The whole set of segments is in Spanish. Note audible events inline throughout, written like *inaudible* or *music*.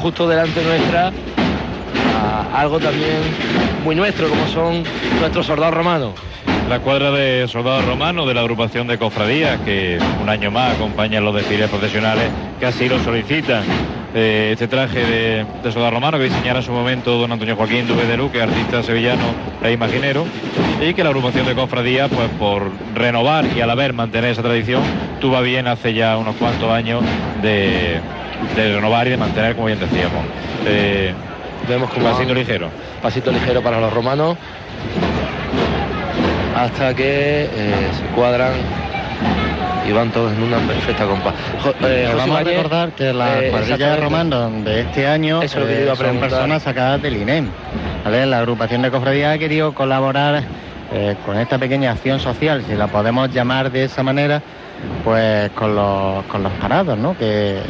justo delante nuestra algo también muy nuestro, como son nuestros soldados romanos. La cuadra de soldados romanos de la agrupación de cofradías, que un año más acompañan los desfiles profesionales que así lo solicitan. Eh, este traje de, soldado romano que diseñara en su momento don Antonio Joaquín Duve de Luque, artista sevillano e imaginero, y que la agrupación de cofradías, pues por renovar y a la vez mantener esa tradición, tuvo bien hace ya unos cuantos años de de renovar y de mantener, como bien decíamos. Eh, Vemos como pasito ligero. Pasito ligero para los romanos. Hasta que eh, se cuadran y van todos en una perfecta compás. Eh, vamos a recordar que la eh, cuadrilla de romanos de este año Eso que iba a son personas sacadas del INEM. La agrupación de cofradías ha querido colaborar con esta pequeña acción social, si la podemos llamar de esa manera, pues con los, con los parados, ¿no? Que,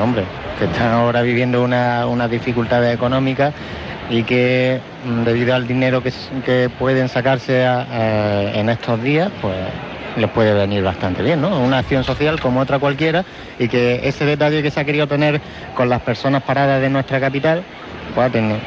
hombre, que están ahora viviendo una, una dificultad económica y que mm, debido al dinero que, que pueden sacarse en estos días, pues les puede venir bastante bien, ¿no? Una acción social como otra cualquiera y que ese detalle que se ha querido tener con las personas paradas de nuestra capital, pueda tener,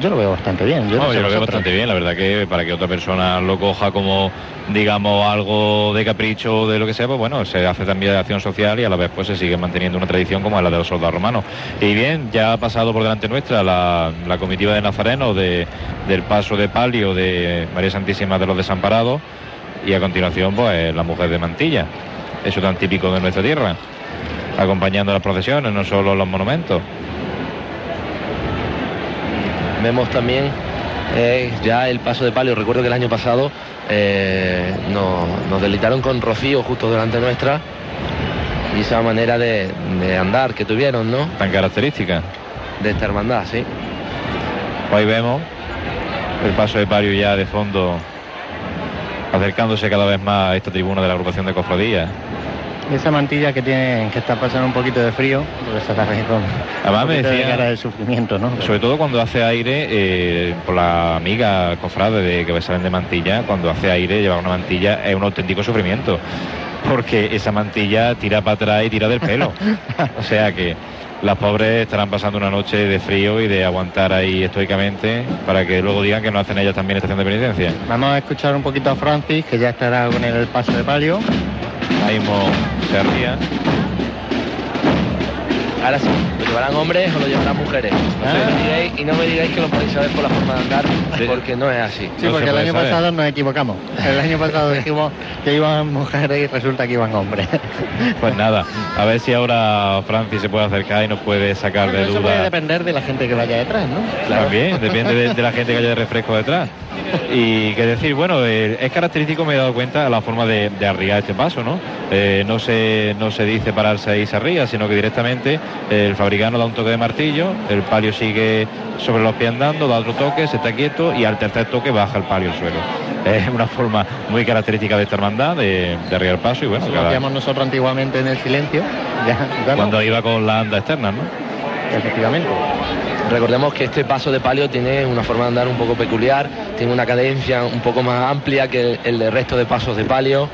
yo lo veo bastante bien. Yo, lo veo bastante bien, la verdad que para que otra persona lo coja como, digamos, algo de capricho o de lo que sea, pues bueno, se hace también de acción social y a la vez pues se sigue manteniendo una tradición como la de los soldados romanos. Y bien, ya ha pasado por delante nuestra la, comitiva de Nazareno de, del paso de palio de María Santísima de los Desamparados y a continuación pues la mujer de mantilla, eso tan típico de nuestra tierra, acompañando las procesiones, no solo los monumentos. Vemos también eh, ya el paso de palio. Recuerdo que el año pasado eh, nos, delitaron con Rocío justo delante nuestra y esa manera de, andar que tuvieron, ¿no? Tan característica. De esta hermandad, sí. Hoy vemos el paso de palio ya de fondo acercándose cada vez más a esta tribuna de la agrupación de cofradías esa mantilla que tiene que está pasando un poquito de frío, porque está también con Además me decía, cara de sufrimiento, ¿no? Sobre todo cuando hace aire, eh, por la amiga cofrade de que salen de mantilla, cuando hace aire llevar una mantilla es un auténtico sufrimiento, porque esa mantilla tira para atrás y tira del pelo. *laughs* o sea que las pobres estarán pasando una noche de frío y de aguantar ahí estoicamente para que luego digan que no hacen ellas también estación de penitencia. Vamos a escuchar un poquito a Francis, que ya estará con el paso de palio. Ahí mismo se ría. Ahora sí, ¿lo llevarán hombres o lo llevarán mujeres? Ah. y no me digáis que lo podéis saber por la forma de andar, porque no es así. Sí, porque el año pasado nos equivocamos. El año pasado dijimos que iban mujeres y resulta que iban hombres. *laughs* Pues nada, a ver si ahora Francis se puede acercar y nos puede sacar de duda. Eso puede depender de la gente que vaya detrás, ¿no? Claro. También, depende de, la gente que haya de refresco detrás. Y que decir, bueno, eh, es característico, me he dado cuenta, la forma de, de arriar este paso, ¿no? Eh, no, se, no se dice pararse ahí se arriba, sino que directamente el fabricano da un toque de martillo, el palio sigue sobre los pies andando, da otro toque, se está quieto y al tercer toque baja el palio al suelo. *laughs* Es una forma muy característica de esta hermandad, de, de arriar el paso y bueno. Lo hacíamos nosotros antiguamente en el silencio. *laughs* Cuando iba con la anda externa, ¿no? Efectivamente. Recordemos que este paso de palio tiene una forma de andar un poco peculiar, tiene una cadencia un poco más amplia que el, el resto de pasos de palio.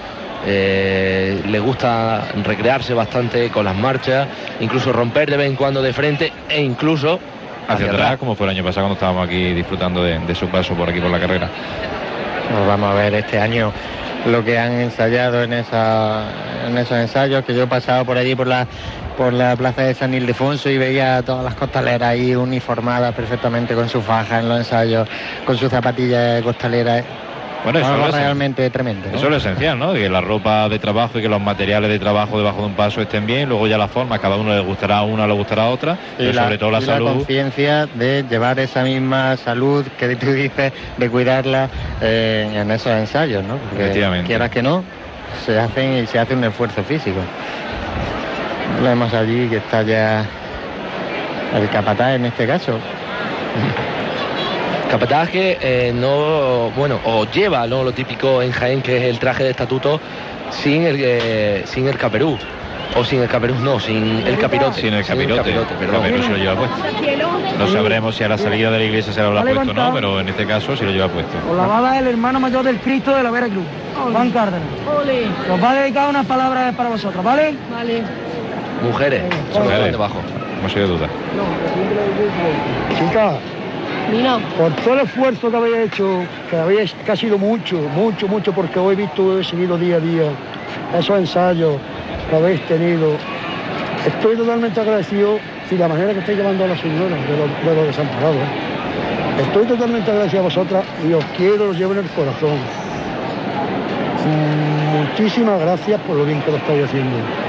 Eh, le gusta recrearse bastante con las marchas, incluso romper de vez en cuando de frente e incluso hacia, atrás, como fue el año pasado cuando estábamos aquí disfrutando de, su paso por aquí por la carrera. Nos vamos a ver este año lo que han ensayado en, esa, en esos ensayos, que yo he pasado por allí por la, por la plaza de San Ildefonso y veía todas las costaleras ahí uniformadas perfectamente con su faja en los ensayos, con sus zapatillas costaleras Bueno, eso es- realmente tremendo. ¿no? Eso es lo esencial, ¿no? Que la ropa de trabajo y que los materiales de trabajo debajo de un paso estén bien, luego ya las formas, cada uno le gustará una, le gustará otra, y pero sobre todo la y salud. conciencia de llevar esa misma salud que *laughs* tú dices, de cuidarla eh, en esos ensayos, ¿no? Porque Efectivamente. quieras que no, se hacen y se hace un esfuerzo físico. Lo vemos allí que está ya el capataz en este caso. Capataz que eh, no, bueno, o lleva ¿no? lo típico en Jaén, que es el traje de estatuto, sin el, eh, sin el caperú. O sin el caperú, no, sin el capirote. Sin el capirote, el perdón. caperú se lo lleva puesto. No sabremos si a la salida de la iglesia se lo habrá puesto o no, pero en este caso sí lo lleva puesto. Por la bala del hermano mayor del Cristo de la Vera Cruz, Juan Cárdenas. Os va a dedicar unas palabras para vosotros, ¿vale? Vale. Mujeres, Mujeres. debajo. No se duda. Chicas, por todo el esfuerzo que habéis hecho, que habéis, que ha sido mucho, mucho, mucho, porque hoy he visto, he seguido día a día esos ensayos que habéis tenido. Estoy totalmente agradecido y la manera que estáis llevando a las señoras de los, de desamparados. ¿eh? Estoy totalmente agradecido a vosotras y os quiero, os llevo en el corazón. Muchísimas gracias por lo bien que lo estáis haciendo.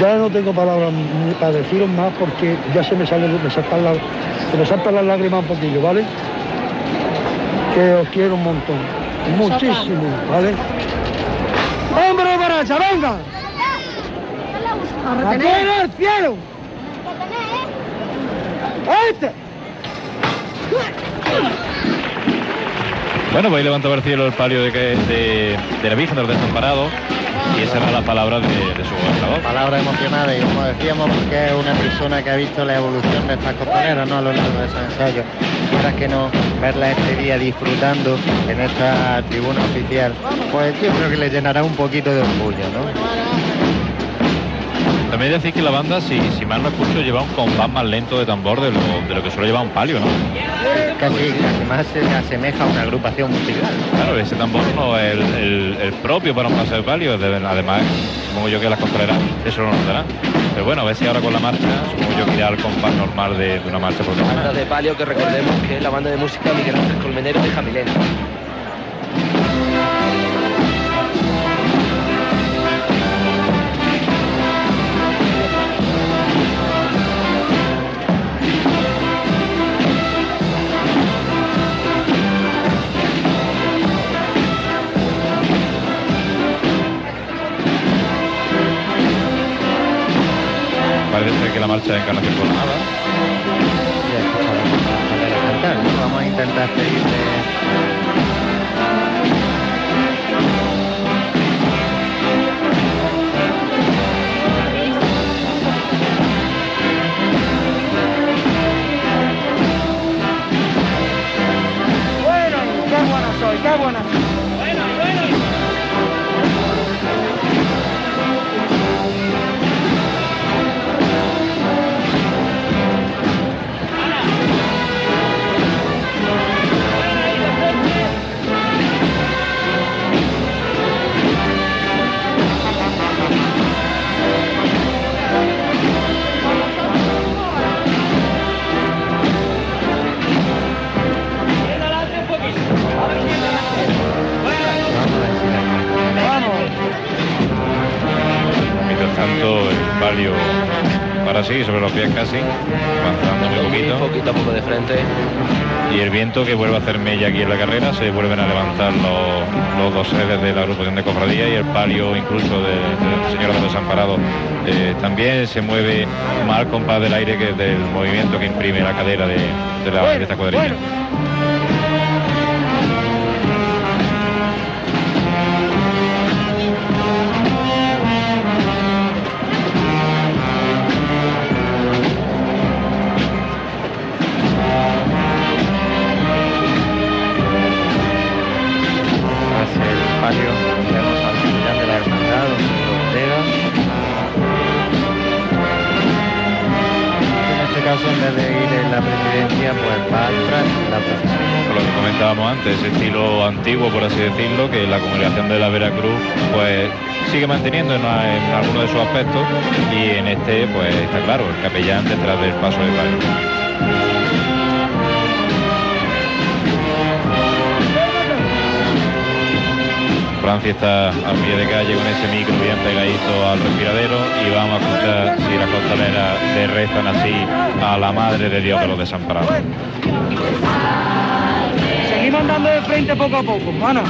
Ya no tengo palabras para deciros más porque ya se me salen, me saltan las, se me saltan las lágrimas un poquillo, ¿vale? Que os quiero un montón. Muchísimo, ¿vale? ¡Hombre de baracha, venga! ¡La tiene el cielo! ¡Este! Bueno, pues ahí levantaba al cielo el palio de, que- de, de la Virgen de los Desamparados y esas eran las palabras de, su gobernador. Palabras emocionadas y como decíamos porque es una persona que ha visto la evolución de estas costaleras ¿no? a lo largo de esos ensayos. Quieras que no, verla este día disfrutando en esta tribuna oficial, pues yo creo que le llenará un poquito de orgullo, ¿no? También decís que la banda, si, si mal no escucho, lleva un compás más lento de tambor de lo, de lo que suele llevar un palio, ¿no? Casi, casi más se asemeja a una agrupación musical. Claro, ese tambor no es el, el- el propio para un paso de palio, de- además supongo yo que las costaleras eso lo notarán. Pero bueno, a ver si ahora con la marcha, supongo yo que irá al compás normal de, de una marcha Banda de palio que recordemos que es la banda de música Miguel Ángel Colmenero de Jamilena. Parece ser que la marcha de Encarnación Coronada. Ya escuchamos a la costalera cantar, ¿no? Vamos a intentar seguirle Bueno, qué buena tanto, el palio para sí, sobre los pies casi, avanzando muy poquito. poquito a poco de frente. Y el viento que vuelve a hacer mella aquí en la carrera, se vuelven a levantar los, los dos sedes de la agrupación de cofradía y el palio incluso de, de Señora de los Desamparados eh, también se mueve más al compás del aire que del movimiento que imprime la cadera de, de la, de esta cuadrilla. bueno. Ese estilo antiguo, por así decirlo, que la congregación de la Veracruz pues sigue manteniendo en, algunos de sus aspectos y en este pues está claro, el capellán detrás del paso de palio. Francia está a pie de calle con ese micro bien pegadito al respiradero y vamos a escuchar si las costaleras le rezan así a la Madre de Dios de los desamparados. Seguimos andando de frente poco a poco, hermano.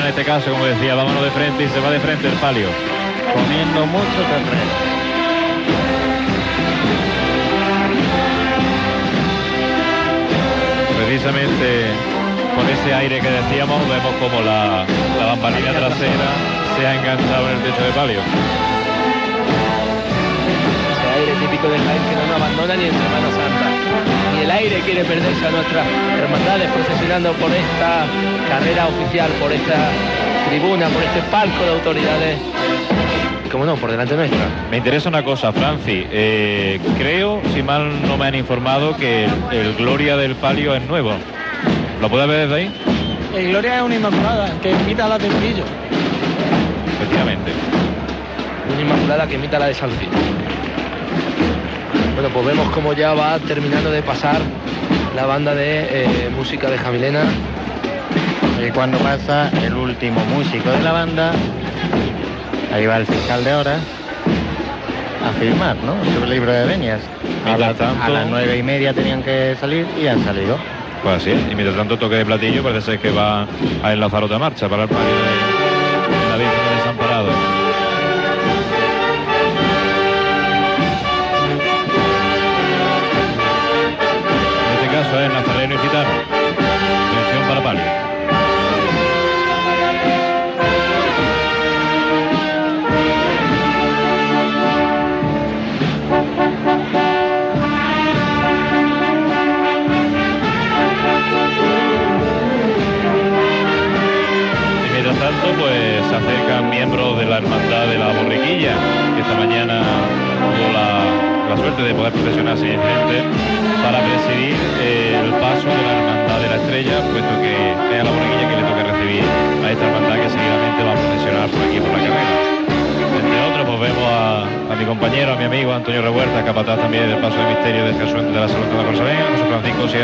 En este caso, como decía, vámonos de frente y se va de frente el palio. Comiendo mucho terreno. Precisamente con ese aire que decíamos, vemos como la, la bambalina trasera se ha enganchado en el techo de palio. Típico del Jaén que no nos abandona ni en Semana Santa. Ni el aire quiere perderse a nuestras hermandades procesionando por esta carrera oficial, por esta tribuna, por este palco de autoridades. Y como no, por delante nuestra. Me interesa una cosa, Franci. eh, creo, si mal no me han informado, que el, el Gloria del Palio es nuevo. ¿Lo puedes ver desde ahí? El Gloria es una inmaculada que imita a la del brillo. Efectivamente. Una inmaculada que imita la de Salcín. Bueno, pues vemos como ya va terminando de pasar la banda de eh, música de Jamilena. Y cuando pasa el último músico de la banda, ahí va el fiscal de horas a firmar, ¿no? Su libro de venias. A, la- tanto- a las nueve y media tenían que salir y han salido. Pues así es. Y mientras tanto toque de platillo parece ser que va a enlazar otra marcha para el de,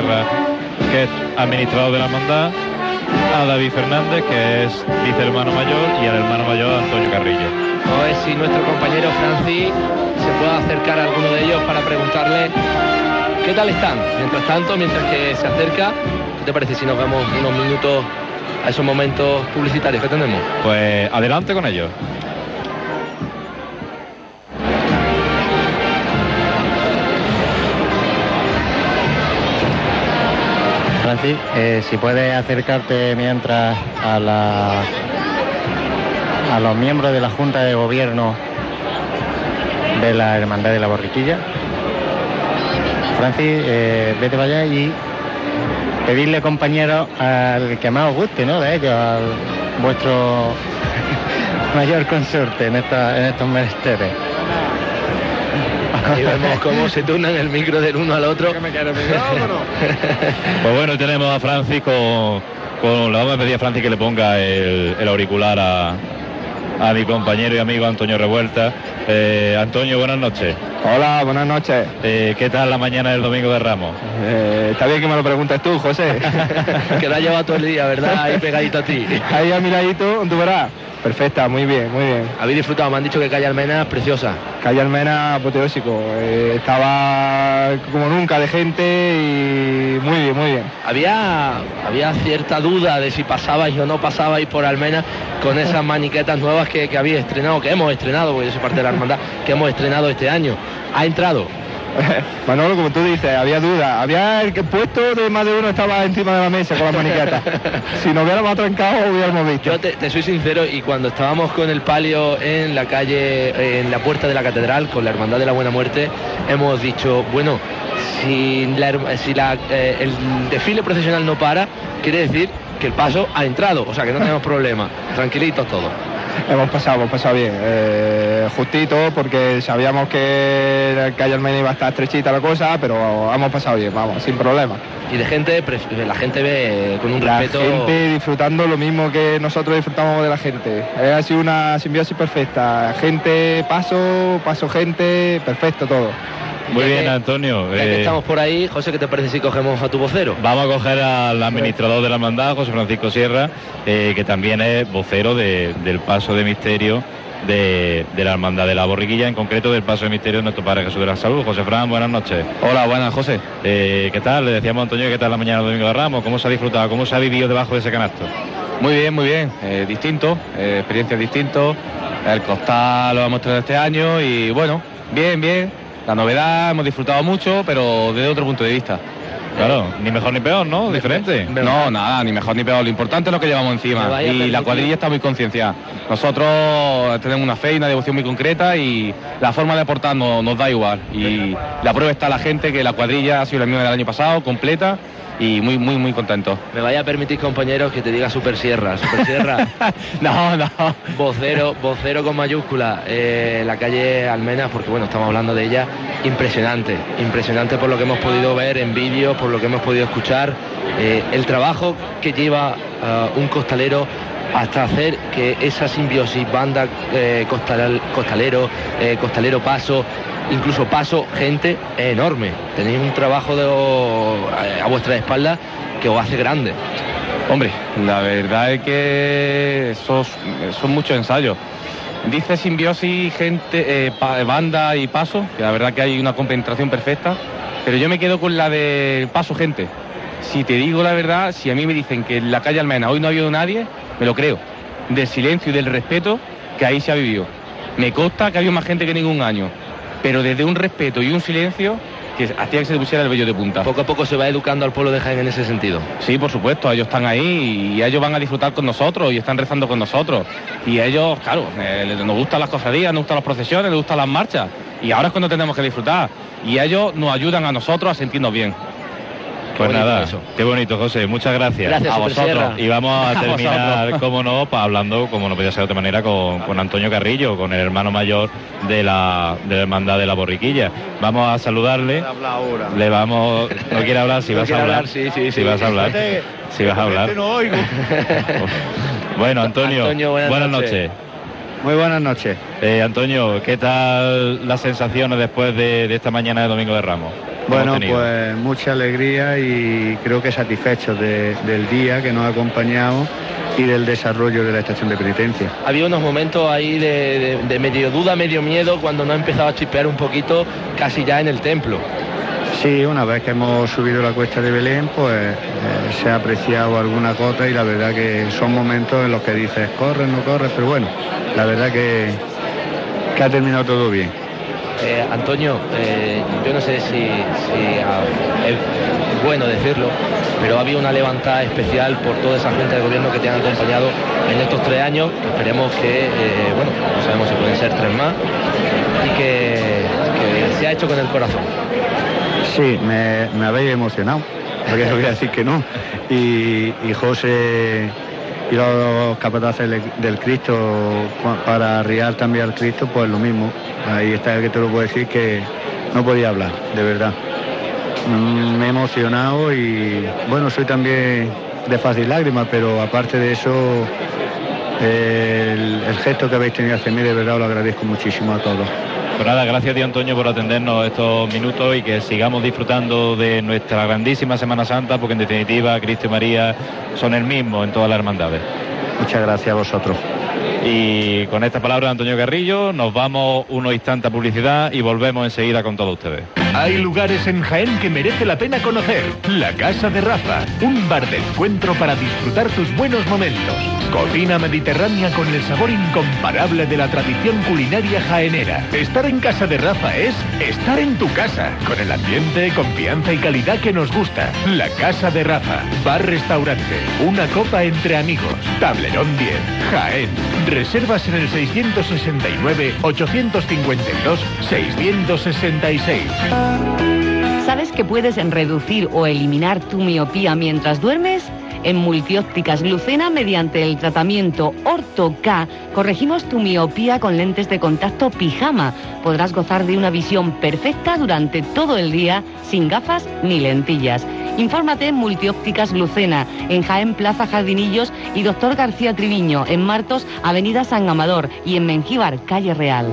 Que es administrador de la hermandad, a David Fernández, que es vicehermano mayor, y al hermano mayor Antonio Carrillo. A ver si nuestro compañero Francis se puede acercar a alguno de ellos para preguntarle qué tal están. Mientras tanto, mientras que se acerca, ¿qué te parece si nos vemos unos minutos a esos momentos publicitarios que tenemos? Pues adelante con ellos. Francis, eh, si puedes acercarte mientras a los miembros de la Junta de Gobierno de la Hermandad de la Borriquilla. Francis, eh, vete para allá y pedirle compañero al que más os guste, ¿no? De ellos, al vuestro *laughs* mayor consorte en, en estos menesteres. Ahí vemos cómo se turnan el micro del uno al otro. *laughs* Pues bueno, tenemos a Francis con, con- le vamos a pedir a Francis que le ponga el, el auricular a, a mi compañero y amigo Antonio Revuelta. Eh, Antonio, buenas noches. Hola, buenas noches. Eh, ¿Qué tal la mañana del Domingo de Ramos? Eh, está bien que me lo preguntes tú, José. *laughs* que la ha llevado todo el día, ¿verdad? Ahí pegadito a ti. Ahí a mi ladito, tú verás. Perfecta, muy bien, muy bien. Habéis disfrutado, me han dicho que Calle Almena es preciosa. Calle Almena apoteósico. Eh, estaba como nunca de gente y muy bien, muy bien. Había, había cierta duda de si pasabais o no pasabais por Almena con esas maniquetas nuevas que, que habéis estrenado, que hemos estrenado, porque yo soy parte de la hermandad, que hemos estrenado este año. ¿Ha entrado? *laughs* Manolo, como tú dices, había duda. Había el puesto de más de uno estaba encima de la mesa con las maniquetas. *laughs* si nos hubiéramos atrancado, hubiéramos visto. Yo te, te soy sincero y cuando estábamos con el palio en la calle, en la puerta de la catedral, con la Hermandad de la Buena Muerte, hemos dicho, bueno, si, la si la, eh, el desfile procesional no para, quiere decir que el paso ha entrado, o sea que no tenemos problema, tranquilitos todos. Hemos pasado, hemos pasado bien. Eh, justito, porque sabíamos que la calle Almena iba a estar estrechita la cosa, pero hemos pasado bien, vamos, sin problema. Y de gente, la gente ve con un La respeto... gente disfrutando lo mismo que nosotros disfrutamos de la gente. Eh, ha sido una simbiosis perfecta. Gente, paso, paso, gente, perfecto todo. Muy bien, que- Antonio. Ya que Eh, estamos por ahí, José, ¿qué te parece si cogemos a tu vocero? Vamos a coger al administrador de la hermandad, José Francisco Sierra, eh, que también es vocero de- del paso de misterio de, de la hermandad de la borriquilla, en concreto del paso de misterio de nuestro Padre Jesús de la Salud. José Fran, buenas noches. Hola, buenas, José. Eh, ¿Qué tal? Le decíamos a Antonio, ¿qué tal la mañana del Domingo de Ramos? ¿Cómo se ha disfrutado? ¿Cómo se ha vivido debajo de ese canasto? Muy bien, muy bien. Eh, distinto, eh, experiencias distintos. El costal lo hemos tenido este año y bueno, bien, bien. La novedad, hemos disfrutado mucho, pero desde otro punto de vista. Claro, ni mejor ni peor, ¿no? Diferente. No, nada, ni mejor ni peor. Lo importante es lo que llevamos encima. Y la cuadrilla está muy concienciada. Nosotros tenemos una fe y una devoción muy concreta y la forma de aportar no- nos da igual. Y la prueba está la gente que la cuadrilla ha sido la misma del año pasado, completa y muy, muy, muy contento. Me vaya a permitir, compañeros, que te diga Super Sierra. Super Sierra, *laughs* No, no. vocero, vocero con mayúscula, eh, la calle Almenas, porque bueno, estamos hablando de ella, impresionante, impresionante por lo que hemos podido ver en vídeos, por lo que hemos podido escuchar, eh, el trabajo que lleva ah, un costalero hasta hacer que esa simbiosis banda eh, costal- costalero, eh, costalero paso, incluso paso, gente, enorme. Tenéis un trabajo eh, a vuestra espalda que os hace grande. Hombre, la verdad es que son muchos ensayos. Dice simbiosis, gente, eh, banda y paso, que la verdad que hay una concentración perfecta, pero yo me quedo con la de paso gente. Si te digo la verdad, si a mí me dicen que en la calle Almena hoy no ha habido nadie, me lo creo. Del silencio y del respeto que ahí se ha vivido. Me consta que ha habido más gente que ningún año, pero desde un respeto y un silencio que hacía que se pusiera el vello de punta. Poco a poco se va educando al pueblo de Jaén en ese sentido. Sí, por supuesto, ellos están ahí y ellos van a disfrutar con nosotros y están rezando con nosotros. Y ellos, claro, eh, nos gustan las cofradías, nos gustan las procesiones, nos gustan las marchas. Y ahora es cuando tenemos que disfrutar. Y ellos nos ayudan a nosotros a sentirnos bien. Pues bonito nada, eso. qué bonito, José. Muchas gracias. Gracias, a vosotros. Sierra. Y vamos a *laughs* A terminar, como no, pa- hablando, como no podía ser de otra manera, con, con Antonio Carrillo, con el hermano mayor de la, de la hermandad de la borriquilla. Vamos a saludarle. Le vamos. No quiere hablar, si No vas a hablar. hablar, sí, sí, Si vas a hablar. Si vas a hablar. *laughs* Bueno, Antonio, Antonio, buenas buenas noches. noches. Muy buenas noches. Eh, Antonio, ¿qué tal las sensaciones después de, de esta mañana de Domingo de Ramos? Bueno, pues mucha alegría y creo que satisfechos de- del día que nos ha acompañado y del desarrollo de la estación de penitencia. Había unos momentos ahí de, de- de medio duda, medio miedo, cuando no ha empezado a chispear un poquito, casi ya en el templo. Sí, una vez que hemos subido la cuesta de Belén, pues eh, se ha apreciado alguna cota y la verdad que son momentos en los que dices, corres, no corres, pero bueno, la verdad que, que ha terminado todo bien. Eh, Antonio, eh, yo no sé si, ah, es bueno decirlo, pero ha habido una levantada especial por toda esa gente de gobierno que te han acompañado en estos tres años. Esperemos que, bueno, no sabemos si pueden ser tres más, y que se ha hecho con el corazón. Sí, me, me habéis emocionado, porque no voy a decir que no. Y, José y los capataces del, Cristo para arriar también al Cristo, pues lo mismo. Ahí está el que te lo puedo decir que no podía hablar, de verdad. Mm, Me he emocionado y bueno, soy también de fácil lágrima, pero aparte de eso, el, gesto que habéis tenido hacia mí, de verdad lo agradezco muchísimo a todos. Pues nada, gracias a ti Antonio por atendernos estos minutos y que sigamos disfrutando de nuestra grandísima Semana Santa, porque en definitiva Cristo y María son el mismo en todas las hermandades. Muchas gracias a vosotros. Y con estas palabras de Antonio Carrillo nos vamos unos instantes a publicidad y volvemos enseguida con todos ustedes. Hay lugares en Jaén que merece la pena conocer. La Casa de Rafa, un bar de encuentro para disfrutar tus buenos momentos. Cocina mediterránea con el sabor incomparable de la tradición culinaria jaenera. Estar en Casa de Rafa es estar en tu casa, con el ambiente, confianza y calidad que nos gusta. La Casa de Rafa, bar-restaurante, una copa entre amigos. Tablerón 10, Jaén. Reservas en el 669-852-666. ¿Sabes que puedes reducir o eliminar tu miopía mientras duermes? En Multiópticas Lucena, mediante el tratamiento Orto-K, corregimos tu miopía con lentes de contacto pijama. Podrás gozar de una visión perfecta durante todo el día, sin gafas ni lentillas. Infórmate en Multiópticas Lucena, en Jaén Plaza Jardinillos y Doctor García Triviño, en Martos, Avenida San Amador y en Mengíbar, Calle Real.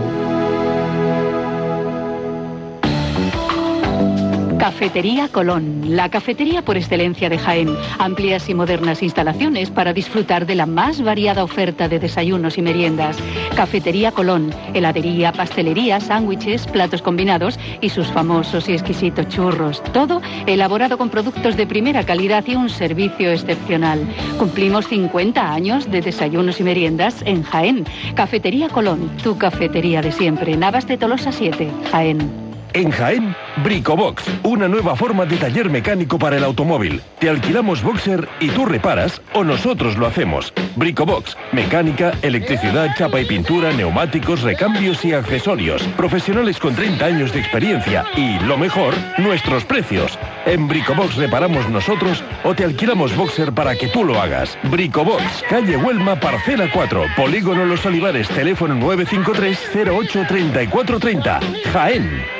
Cafetería Colón, la cafetería por excelencia de Jaén. Amplias y modernas instalaciones para disfrutar de la más variada oferta de desayunos y meriendas. Cafetería Colón, heladería, pastelería, sándwiches, platos combinados y sus famosos y exquisitos churros. Todo elaborado con productos de primera calidad y un servicio excepcional. Cumplimos 50 años de desayunos y meriendas en Jaén. Cafetería Colón, tu cafetería de siempre. Navas de Tolosa 7, Jaén. En Jaén, Bricobox, una nueva forma de taller mecánico para el automóvil. Te alquilamos boxer y tú reparas o nosotros lo hacemos. Bricobox, mecánica, electricidad, chapa y pintura, neumáticos, recambios y accesorios. Profesionales con 30 años de experiencia y, lo mejor, nuestros precios. En Bricobox reparamos nosotros o te alquilamos boxer para que tú lo hagas. Bricobox, calle Huelma, parcela 4, Polígono Los Olivares, teléfono 953 08 3430. Jaén.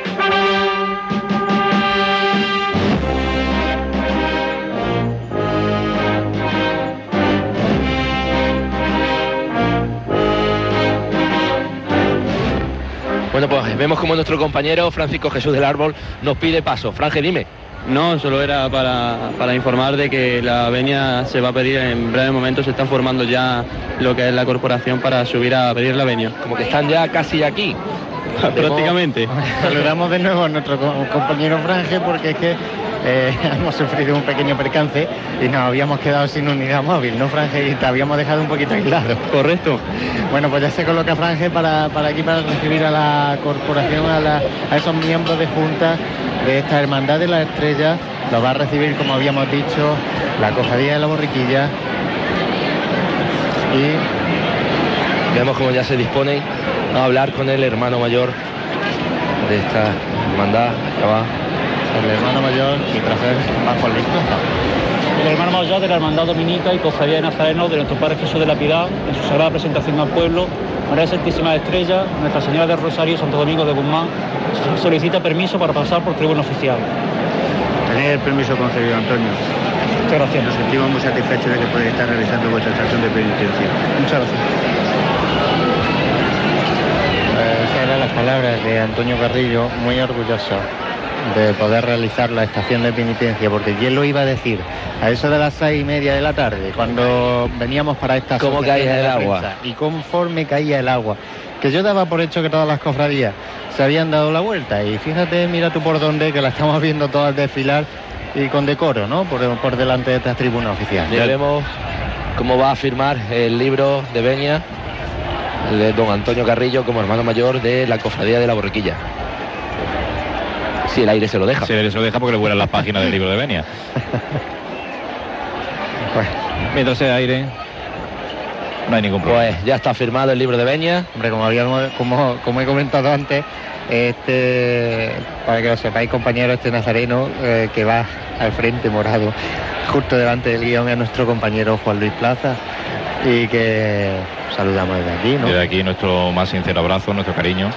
Bueno, pues vemos como nuestro compañero Francisco Jesús del Árbol nos pide paso. Franje, dime. No, solo era para, para informar de que la venia se va a pedir en breve momento, se están formando ya lo que es la corporación para subir a pedir la venia. Como que están ya casi aquí. *laughs* Prácticamente. *laughs* Saludamos de nuevo a nuestro co- compañero Franje porque es que eh, *laughs* hemos sufrido un pequeño percance y nos habíamos quedado sin unidad móvil, ¿no, Franje? Y te habíamos dejado un poquito aislado. Correcto. Bueno, pues ya se coloca Franje para, para aquí, para recibir a la corporación, a, la- a esos miembros de junta de esta Hermandad de la Estrella. Lo va a recibir, como habíamos dicho, la Cofradía de la Borriquilla. Y Vemos como ya se disponen a hablar con el hermano mayor de esta hermandad. Ya va. El hermano mayor y tras él va Juan Luis. El hermano mayor de la Hermandad Dominica y Cofradía de Nazareno de nuestro Padre Jesús de la Piedad, en su sagrada presentación al pueblo, María Santísima Estrella, Nuestra Señora del Rosario, Santo Domingo de Guzmán, solicita permiso para pasar por tribuna oficial. Tenéis el permiso concedido, Antonio. Muchas gracias. Nos sentimos muy satisfechos de que podáis estar realizando vuestra estación de penitencia. Muchas gracias. Eh, Esas eran las palabras de Antonio Carrillo, muy orgulloso de poder realizar la estación de penitencia, porque ¿quién lo iba a decir? A eso de las seis y media de la tarde, cuando veníamos para esta ¿Cómo caía el agua? prensa, y conforme caía el agua, que yo daba por hecho que todas las cofradías se habían dado la vuelta, y fíjate, mira tú por dónde, que la estamos viendo todas desfilar y con decoro, ¿no? Por, por delante de esta tribuna oficial. Ya vemos cómo va a firmar el libro de Beña el de don Antonio Carrillo como hermano mayor de la Cofradía de la Borriquilla. Si el aire se lo deja. Si el aire se lo deja porque le vuelan las páginas del libro de Benia. *laughs* Mientras sea aire, no hay ningún problema. Pues ya está firmado el libro de Beña. Hombre, como, habíamos, como, como he comentado antes, este, para que lo sepáis, compañero, este nazareno eh, que va al frente morado, justo delante del guion, es nuestro compañero Juan Luis Plaza, y que saludamos desde aquí, ¿no? Desde aquí nuestro más sincero abrazo, nuestro cariño.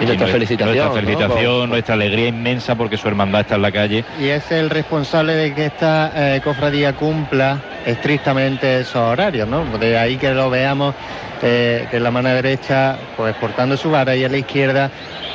Y nuestra nue- felicitación, Nuestra ¿no? felicitación, Por- nuestra alegría inmensa porque su hermandad está en la calle. Y es el responsable de que esta eh, cofradía cumpla estrictamente esos horarios, ¿no? De ahí que lo veamos eh, que en la mano derecha, pues portando su vara y a la izquierda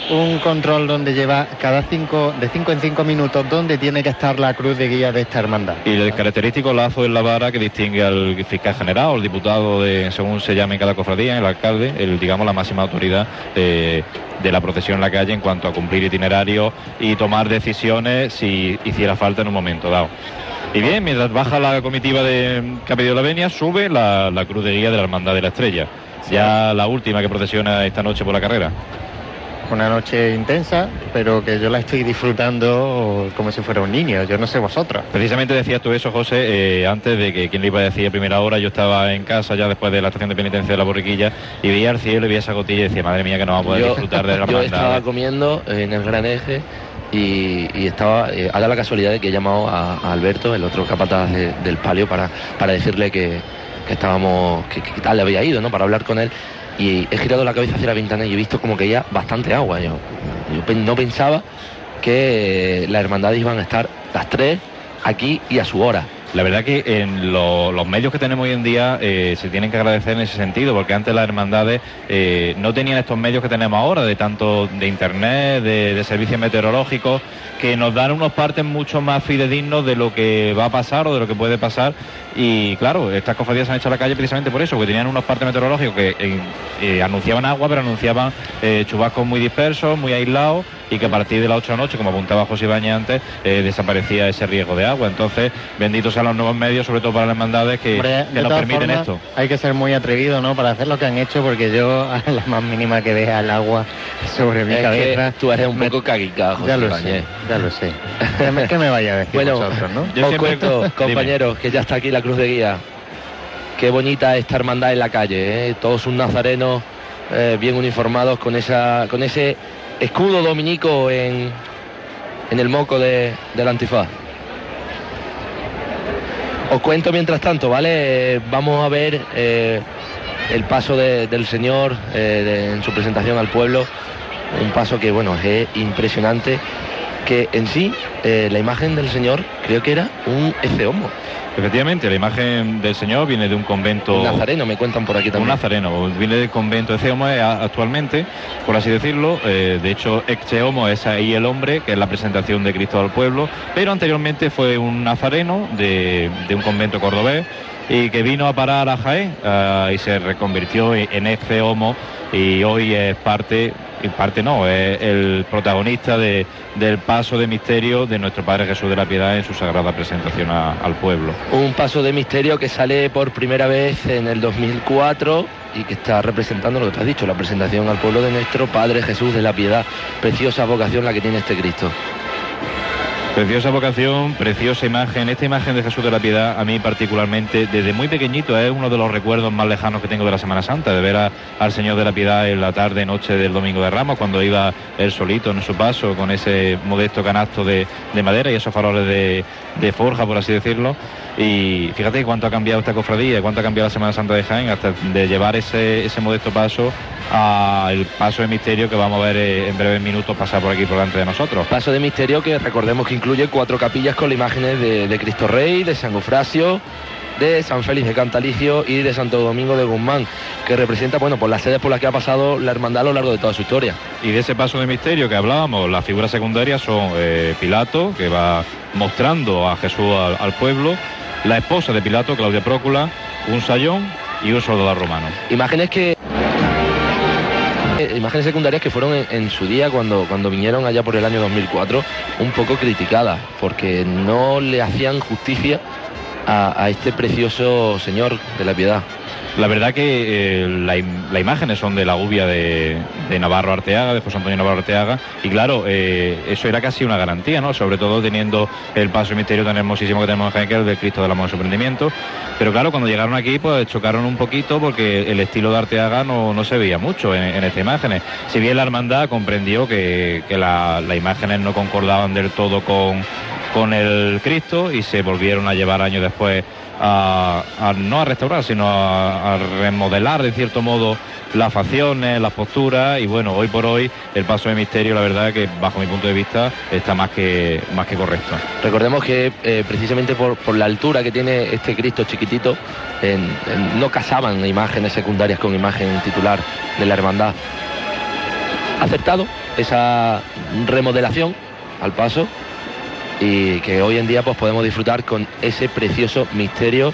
un control donde lleva cada cinco, de cinco en cinco minutos donde tiene que estar la cruz de guía de esta hermandad. Y el característico lazo en la vara que distingue al fiscal general o el diputado de, según se llame en cada cofradía, el alcalde, el digamos la máxima autoridad de, de la procesión en la calle en cuanto a cumplir itinerario y tomar decisiones si hiciera falta en un momento dado. Y bien, mientras baja la comitiva de que ha pedido la venia, sube la, la cruz de guía de la Hermandad de la Estrella. Ya la última que procesiona esta noche por la carrera. Una noche intensa, pero que yo la estoy disfrutando como si fuera un niño, yo no sé vosotros. Precisamente decías tú eso, José, eh, antes de que quien le iba a decir a primera hora, yo estaba en casa ya después de la estación de penitencia de la borriquilla y veía el cielo y veía esa gotilla y decía, madre mía, que no vamos a poder Yo, disfrutar de la *laughs* yo estaba comiendo en el gran eje y, y estaba, eh, ha dado la casualidad de que he llamado a, a Alberto, el otro capataz de- del palio, para, para decirle que, que estábamos, que, que tal le había ido, ¿no? Para hablar con él. Y he girado la cabeza hacia la ventana y he visto como que ya bastante agua. Yo, yo no pensaba que las hermandades iban a estar las tres aquí y a su hora. La verdad que en lo- los medios que tenemos hoy en día eh, se tienen que agradecer en ese sentido, porque antes las hermandades eh, no tenían estos medios que tenemos ahora, de tanto de internet, de, servicios meteorológicos, que nos dan unos partes mucho más fidedignos de lo que va a pasar o de lo que puede pasar. Y claro, estas cofradías se han hecho a la calle precisamente por eso, porque tenían unos partes meteorológicos que eh, anunciaban agua, pero anunciaban chubascos muy dispersos, muy aislados, y que a partir de las 8 de la noche, como apuntaba José Ibañez antes, desaparecía ese riesgo de agua. Entonces, benditos los nuevos medios, sobre todo para las hermandades que, Hombre, que de nos permiten formas, esto. Hay que ser muy atrevido, ¿no? Para hacer lo que han hecho, porque yo a *laughs* la más mínima que vea el agua sobre mi Es que cabeza. tú eres un poco caguica, José Ya lo sé, ya lo sé. ¿Qué me, me vaya a decir Bueno, vosotros, no? os cuento, compañeros, que ya está aquí la cruz de guía. Qué bonita esta hermandad en la calle, ¿eh? todos sus nazarenos eh, bien uniformados con esa, con ese escudo dominico en, en el moco de, del antifaz. Os cuento mientras tanto, ¿vale? Vamos a ver eh, el paso de- del Señor eh, en su presentación al pueblo. Un paso que, bueno, es impresionante. Que en sí, eh, la imagen del Señor creo que era un eceomo. Efectivamente, la imagen del Señor viene de un convento. Un nazareno, me cuentan por aquí Un también. nazareno, viene del convento de Ceomo eh, actualmente, por así decirlo. eh, de hecho, ex Ceomo es ahí el hombre, que es la presentación de Cristo al pueblo, pero anteriormente fue un nazareno de, de un convento cordobés y que vino a parar a Jaén ah, y se reconvirtió en en ex Ceomo y hoy es parte, y parte no, es el protagonista de- del paso de misterio de nuestro Padre Jesús de la Piedad en su sagrada presentación a- al pueblo. Un paso de misterio que sale por primera vez en el 2004 y que está representando lo que tú has dicho, la presentación al pueblo de nuestro Padre Jesús de la Piedad. Preciosa vocación la que tiene este Cristo. Preciosa vocación, preciosa imagen. Esta imagen de Jesús de la Piedad, a mí particularmente, desde muy pequeñito, es uno de los recuerdos más lejanos que tengo de la Semana Santa, de ver a- al Señor de la Piedad en la tarde, noche del Domingo de Ramos, cuando iba él solito en su paso, con ese modesto canasto de, de madera y esos faroles de, de forja, por así decirlo. Y fíjate cuánto ha cambiado esta cofradía, cuánto ha cambiado la Semana Santa de Jaén, hasta de llevar ese, ese modesto paso al paso de misterio que vamos a ver eh, en breves minutos pasar por aquí por delante de nosotros. Paso de misterio que recordemos que incluye cuatro capillas con las imágenes de, de Cristo Rey, de San Eufrasio, de San Félix de Cantalicio y de Santo Domingo de Guzmán, que representa, bueno, por las sedes por las que ha pasado la hermandad a lo largo de toda su historia. Y de ese paso de misterio que hablábamos, las figuras secundarias son eh, Pilato, que va mostrando a Jesús al, al pueblo, la esposa de Pilato, Claudia Prócula, un sayón y un soldado romano. Imágenes que imágenes secundarias que fueron en, su día cuando, cuando vinieron allá por el año 2004 un poco criticadas porque no le hacían justicia a este precioso señor de la piedad. La verdad que eh, la las imágenes son de la gubia de, Navarro Arteaga, de José Antonio Navarro Arteaga, y claro, eh, eso era casi una garantía, ¿no? Sobre todo teniendo el paso misterio tan hermosísimo que tenemos en Jaén, del Cristo del Amor Sorprendimiento. Pero claro, cuando llegaron aquí, pues chocaron un poquito porque el estilo de Arteaga no, no se veía mucho en, estas imágenes. Si bien la hermandad comprendió que, que la- las imágenes no concordaban del todo con, con el Cristo y se volvieron a llevar años después a, no a restaurar, sino a, remodelar de cierto modo las facciones, las posturas y bueno, hoy por hoy el paso de misterio, la verdad que bajo mi punto de vista está más que, más que correcto. Recordemos que eh, precisamente por, por la altura que tiene este Cristo chiquitito, en- no casaban imágenes secundarias con imagen titular de la hermandad. Aceptado esa remodelación al paso y que hoy en día pues podemos disfrutar con ese precioso misterio,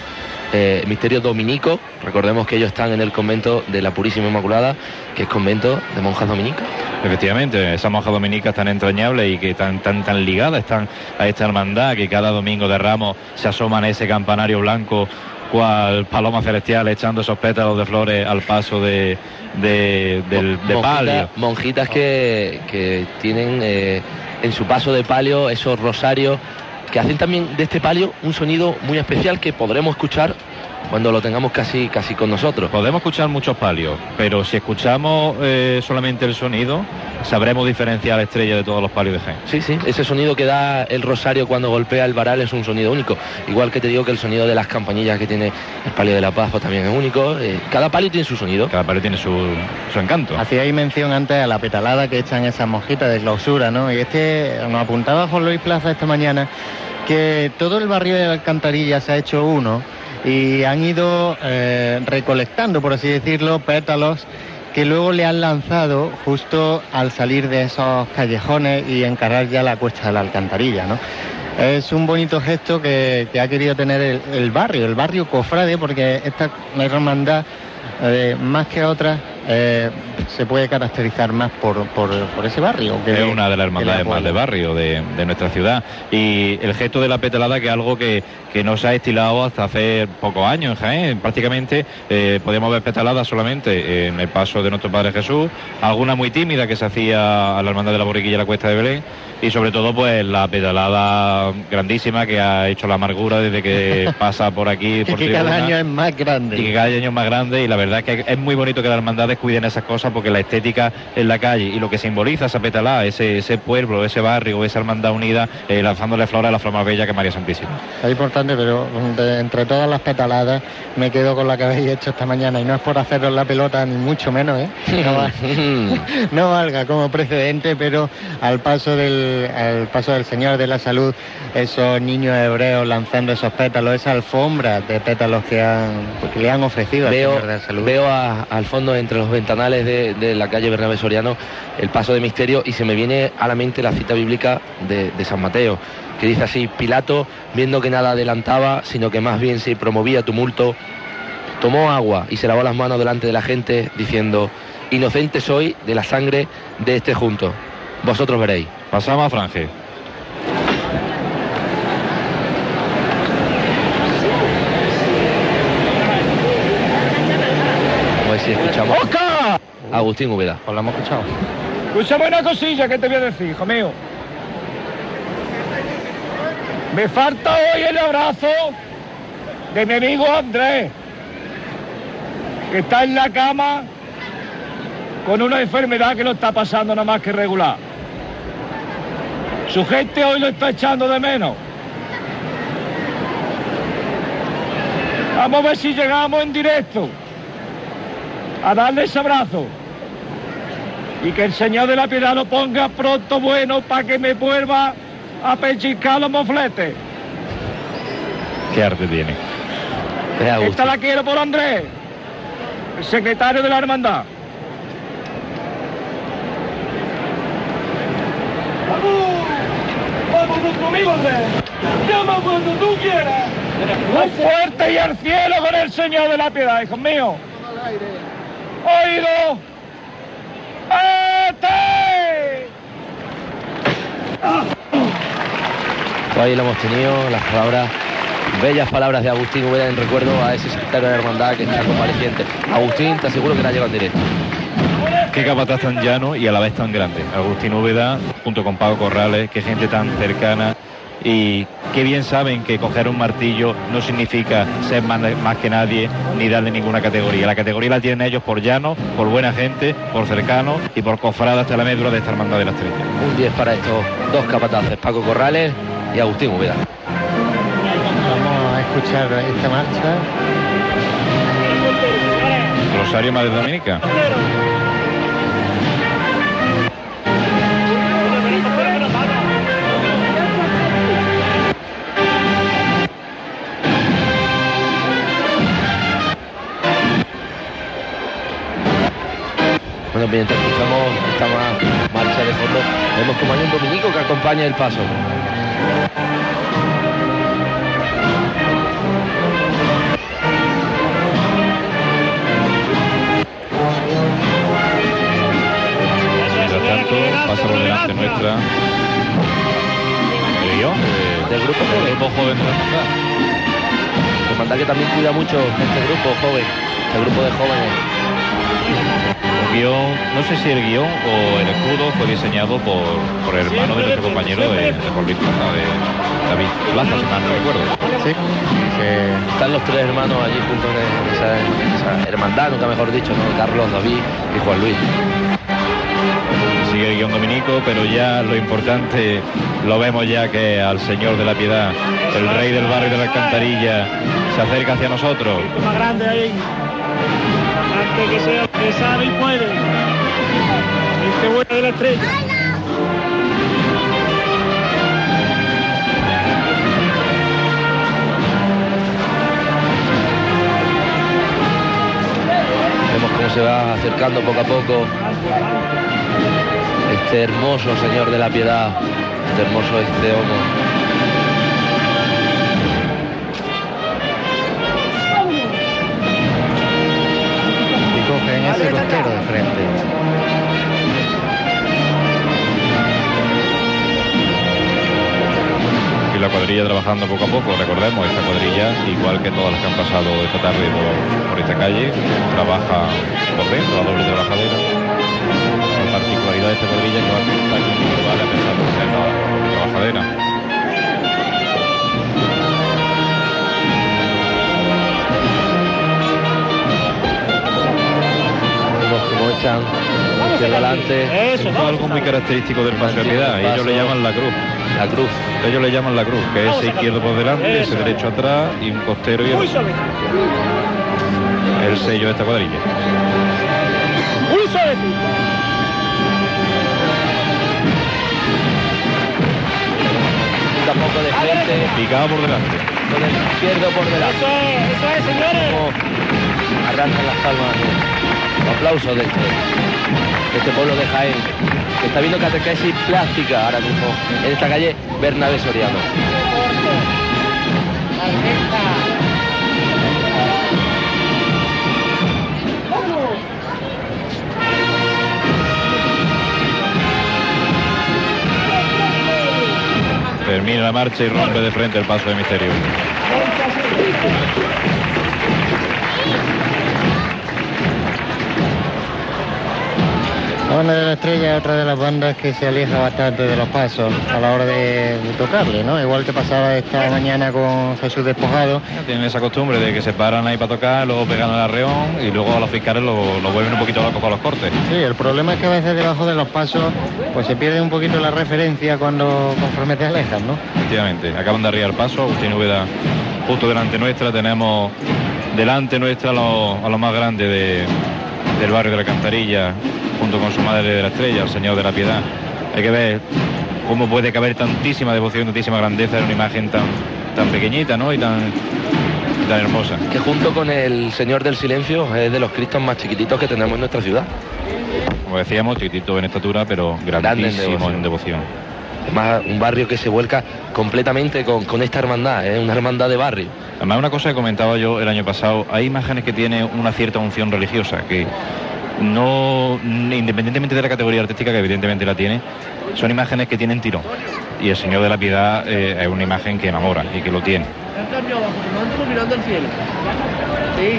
eh, misterio dominico. Recordemos que ellos están en el convento de la Purísima Inmaculada, que es convento de monjas dominicas. Efectivamente, esas monjas dominicas tan entrañables y que tan, tan, tan ligadas están a esta hermandad que cada domingo de ramos se asoman a ese campanario blanco cual paloma celestial echando esos pétalos de flores al paso de, de, del, de Monjita- palio. monjitas que, que tienen eh, en su paso de palio esos rosarios que hacen también de este palio un sonido muy especial que podremos escuchar cuando lo tengamos casi, casi con nosotros. Podemos escuchar muchos palios, pero si escuchamos eh, solamente el sonido, sabremos diferenciar la estrella de todos los palios de Jaén. Sí, sí, ese sonido que da el rosario cuando golpea el varal es un sonido único. Igual que te digo que el sonido de las campanillas que tiene el palio de la paz pues, también es único. Eh, cada palio tiene su sonido. Cada palio tiene su, su encanto. Hacía ahí mención antes a la petalada que echan esas monjitas de clausura, ¿no? Y este nos apuntaba Juan Luis Plaza esta mañana que todo el barrio de la Alcantarilla se ha hecho uno y han ido eh, recolectando, por así decirlo, pétalos que luego le han lanzado justo al salir de esos callejones y encarar ya la cuesta de la alcantarilla. Es un bonito gesto que, ha querido tener el, el barrio, el barrio cofrade, porque esta hermandad, eh, más que otras, eh, se puede caracterizar más por, por, por ese barrio. que- es una de las hermandades más de barrio de, de nuestra ciudad. Y el gesto de la petalada, que es algo que, que no se ha estilado hasta hace pocos años en Jaén. Prácticamente eh, podíamos ver petaladas solamente en el paso de nuestro Padre Jesús, alguna muy tímida que se hacía a la hermandad de la Borriquilla la Cuesta de Belén, y sobre todo pues la petalada grandísima que ha hecho la amargura desde que *laughs* pasa por aquí. Y Por que cada año es más grande. y que cada año es más grande y la verdad es que es muy bonito que las hermandades cuiden esas cosas porque la estética en la calle y lo que simboliza esa petalá, ese, ese pueblo, ese barrio, esa hermandad unida, eh, lanzándole flores a la flor más bella que María Santísima. Es importante, pero de- entre todas las petaladas me quedo con la que habéis hecho esta mañana y no es por haceros la pelota ni mucho menos, ¿eh? *laughs* No, va- no valga como precedente, pero al paso del al paso del Señor de la Salud, esos niños hebreos lanzando esos pétalos, esa alfombra de pétalos que han que le han ofrecido al Veo, Señor de la Salud. veo a- al fondo entre los ventanales de, la calle Bernabé Soriano el paso de misterio y se me viene a la mente la cita bíblica de, de San Mateo, que dice así, Pilato, viendo que nada adelantaba, sino que más bien se promovía tumulto, tomó agua y se lavó las manos delante de la gente, diciendo, inocente soy de la sangre de este junto. Vosotros veréis. Pasamos a Franje. A ver si escuchamos. a Agustín Úbeda. Pues lo hemos escuchado. Escúchame una cosilla que te voy a decir, hijo mío. Me falta hoy el abrazo de mi amigo Andrés, que está en la cama con una enfermedad que lo está pasando nada más que regular. Su gente hoy lo está echando de menos. Vamos a ver si llegamos en directo a darle ese abrazo. Y que el Señor de la Piedad lo ponga pronto bueno para que me vuelva a pellizcar los mofletes. ¿Qué arte tiene? Esta la quiero por Andrés, el secretario de la hermandad. ¡Vamos! ¡Vamos conmigo, Andrés! ¡Llama cuando tú quieras! ¡Muy fuerte y al cielo con el Señor de la Piedad, hijos míos! ¡Oído! ¡Este! Pues ahí lo hemos tenido, las palabras, bellas palabras de Agustín Úbeda en recuerdo a ese secretario de la hermandad que está compareciente. Agustín, te aseguro que la lleva en directo. Qué capataz tan llano y a la vez tan grande. Agustín Úbeda, junto con Paco Corrales, qué gente tan cercana. Y qué bien saben que coger un martillo no significa ser más, más que nadie ni darle ninguna categoría. La categoría la tienen ellos por llano, por buena gente, por cercano y por cofrada hasta la médula de esta hermandad de la estrella. Un 10 para estos dos capataces, Paco Corrales y Agustín Úbeda. Vamos a escuchar esta marcha. Rosario Madre Dominica. Bueno, mientras escuchamos esta ma- marcha de fondo, vemos como hay un dominico que acompaña el paso. Pasa por delante nuestra. De- Del grupo del grupo joven de la hermandad. Hermandad que también cuida mucho este grupo joven, este grupo de jóvenes. Guion, no sé si el guion o el escudo fue diseñado por, por el hermano de nuestro compañero de, de Plaza, de David Plaza, si mal no recuerdo. Sí. Están los tres hermanos allí juntos en esa, esa hermandad, nunca mejor dicho, ¿no? Carlos, David y Juan Luis. Sigue el guion dominico, pero ya lo importante lo vemos ya que al Señor de la Piedad, el rey del barrio de la Alcantarilla, se acerca hacia nosotros. Más grande ahí. Antes que sea que sabe y puede. Este bueno de la estrella. Vemos cómo se va acercando poco a poco este hermoso Señor de la Piedad, este hermoso este homo. De frente. Y la cuadrilla trabajando poco a poco, recordemos, esta cuadrilla, igual que todas las que han pasado esta tarde por, esta calle, trabaja por dentro, la doble trabajadera. La particularidad de esta cuadrilla que va a estar la trabajadera. Hacia adelante. Es algo muy característico del paso de piedad. Ellos le llaman la cruz. La cruz. Ellos le llaman la cruz, que es ese izquierdo por delante, ese derecho atrás y un costero y el, el sello de esta cuadrilla. Muy suavecito. Tampoco de frente. Picado por delante. Con el izquierdo por delante. Eso es, eso es, señores. Como arrancan las palmas. Aplauso de este, de este pueblo de Jaén, que está viendo catequesis plástica ahora mismo en esta calle Bernabé Soriano. Termina la marcha y rompe de frente el paso de misterio. La banda de la estrella es otra de las bandas que se aleja bastante de los pasos a la hora de, de tocarle, ¿no? Igual que pasaba esta mañana con Jesús Despojado. Tienen esa costumbre de que se paran ahí para tocar, luego pegan al arreón y luego a los fiscales lo, lo vuelven un poquito loco con los cortes. Sí, el problema es que a veces debajo de los pasos pues se pierde un poquito la referencia cuando conforme te alejas, ¿no? Efectivamente, acaban de arriar el paso, Agustín Úbeda justo delante nuestra, tenemos delante nuestra a lo, a lo más grande de- del barrio de la Cantarilla, junto con su madre de la estrella, el Señor de la Piedad. Hay que ver cómo puede caber tantísima devoción, tantísima grandeza en una imagen tan, tan pequeñita, ¿no? Y tan, tan hermosa. Que junto con el Señor del Silencio es de los cristos más chiquititos que tenemos en nuestra ciudad. Como decíamos, chiquitito en estatura, pero grandísimo devoción. en devoción. Además, un barrio que se vuelca completamente con, con esta hermandad, es una hermandad de barrio. Además, una cosa que comentaba yo el año pasado, hay imágenes que tienen una cierta unción religiosa, que no, independientemente de la categoría artística, que evidentemente la tiene, son imágenes que tienen tirón. Y el Señor de la Piedad eh, es una imagen que enamora y que lo tiene. mirando al cielo.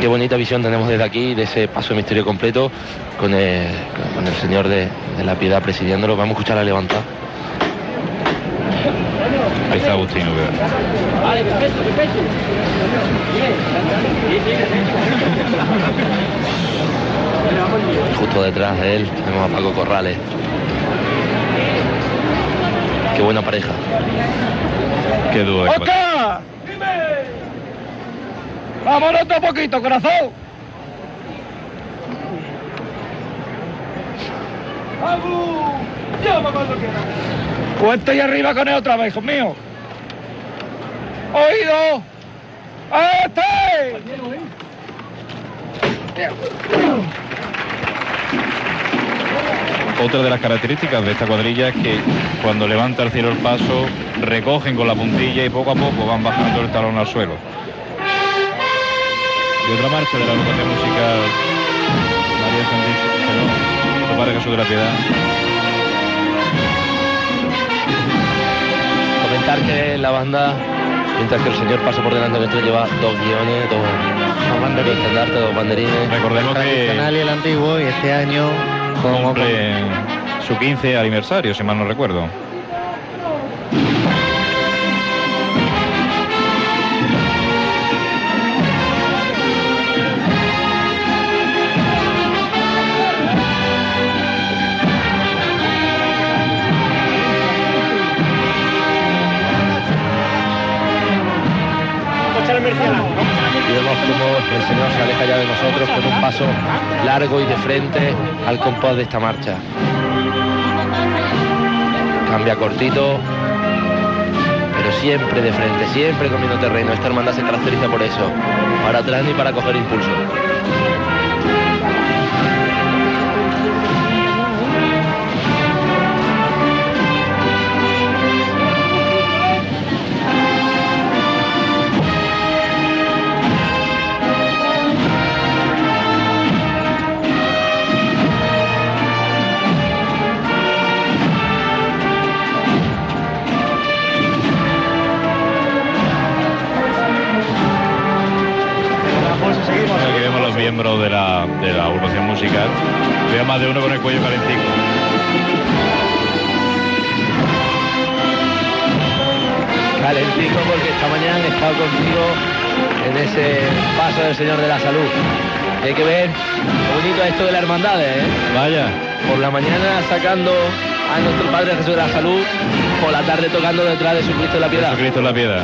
Qué bonita visión tenemos desde aquí de ese paso de misterio completo con el, con el Señor de, de la Piedad presidiéndolo. Vamos a escuchar la levantada. Ahí está Agustín Úbeda. Vale, perfecto, perfecto. Y justo detrás de él tenemos a Paco Corrales. Qué buena pareja. Qué dúo. ¡Oscar! ¡Vámonos otro poquito, corazón! ¡Vamos! ¡Llama cuando quieras! Pues estoy arriba con él otra vez, hijo mío. ¡Oído! ¡Este! Otra de las características de esta cuadrilla es que cuando levanta el cielo el paso, recogen con la puntilla y poco a poco van bajando el talón al suelo. Y otra marcha de la agrupación musical María Santísima, perdón, Padre Jesús de la. Que la banda Mientras que el señor paso por delante nuestro lleva dos guiones, dos, dos banderines, dos estandartes, dos banderines. Recordemos que tradicional y el antiguo y este año con, cumple su 15 aniversario, si mal no recuerdo. Y vemos como el señor se aleja ya de nosotros con un paso largo y de frente al compás de esta marcha. Cambia cortito, pero siempre de frente, siempre comiendo terreno. Esta hermandad se caracteriza por eso. Para atrás ni para coger impulso. Miembros de la, de la agrupación musical. Veo más de uno con el cuello calentico. Calentico porque esta mañana he estado contigo en ese paso del Señor de la Salud. Hay que ver lo bonito esto de la hermandad, ¿eh? Vaya. Por la mañana sacando a nuestro Padre Jesús de la Salud, por la tarde tocando detrás de su Cristo de la Piedad. Jesucristo en la piedad.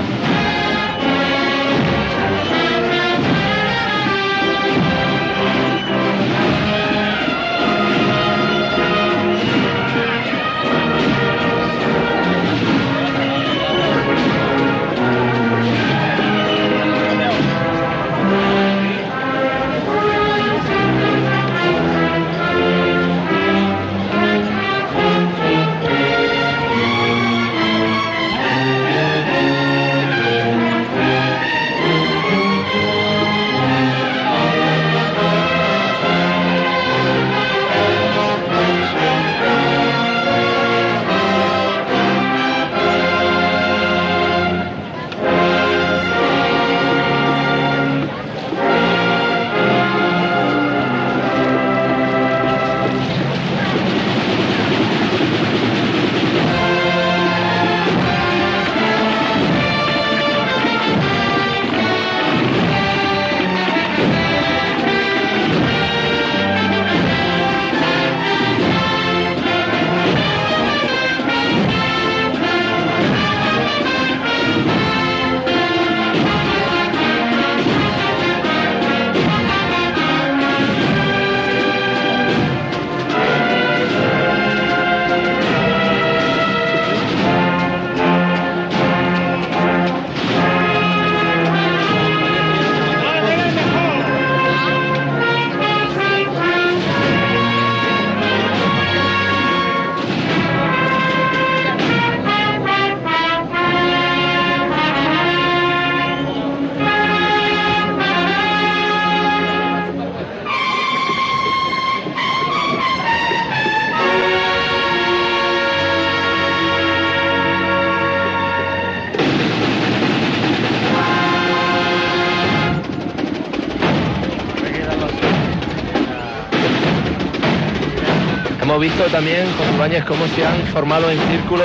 Visto también, Ibáñez, cómo se han formado en círculo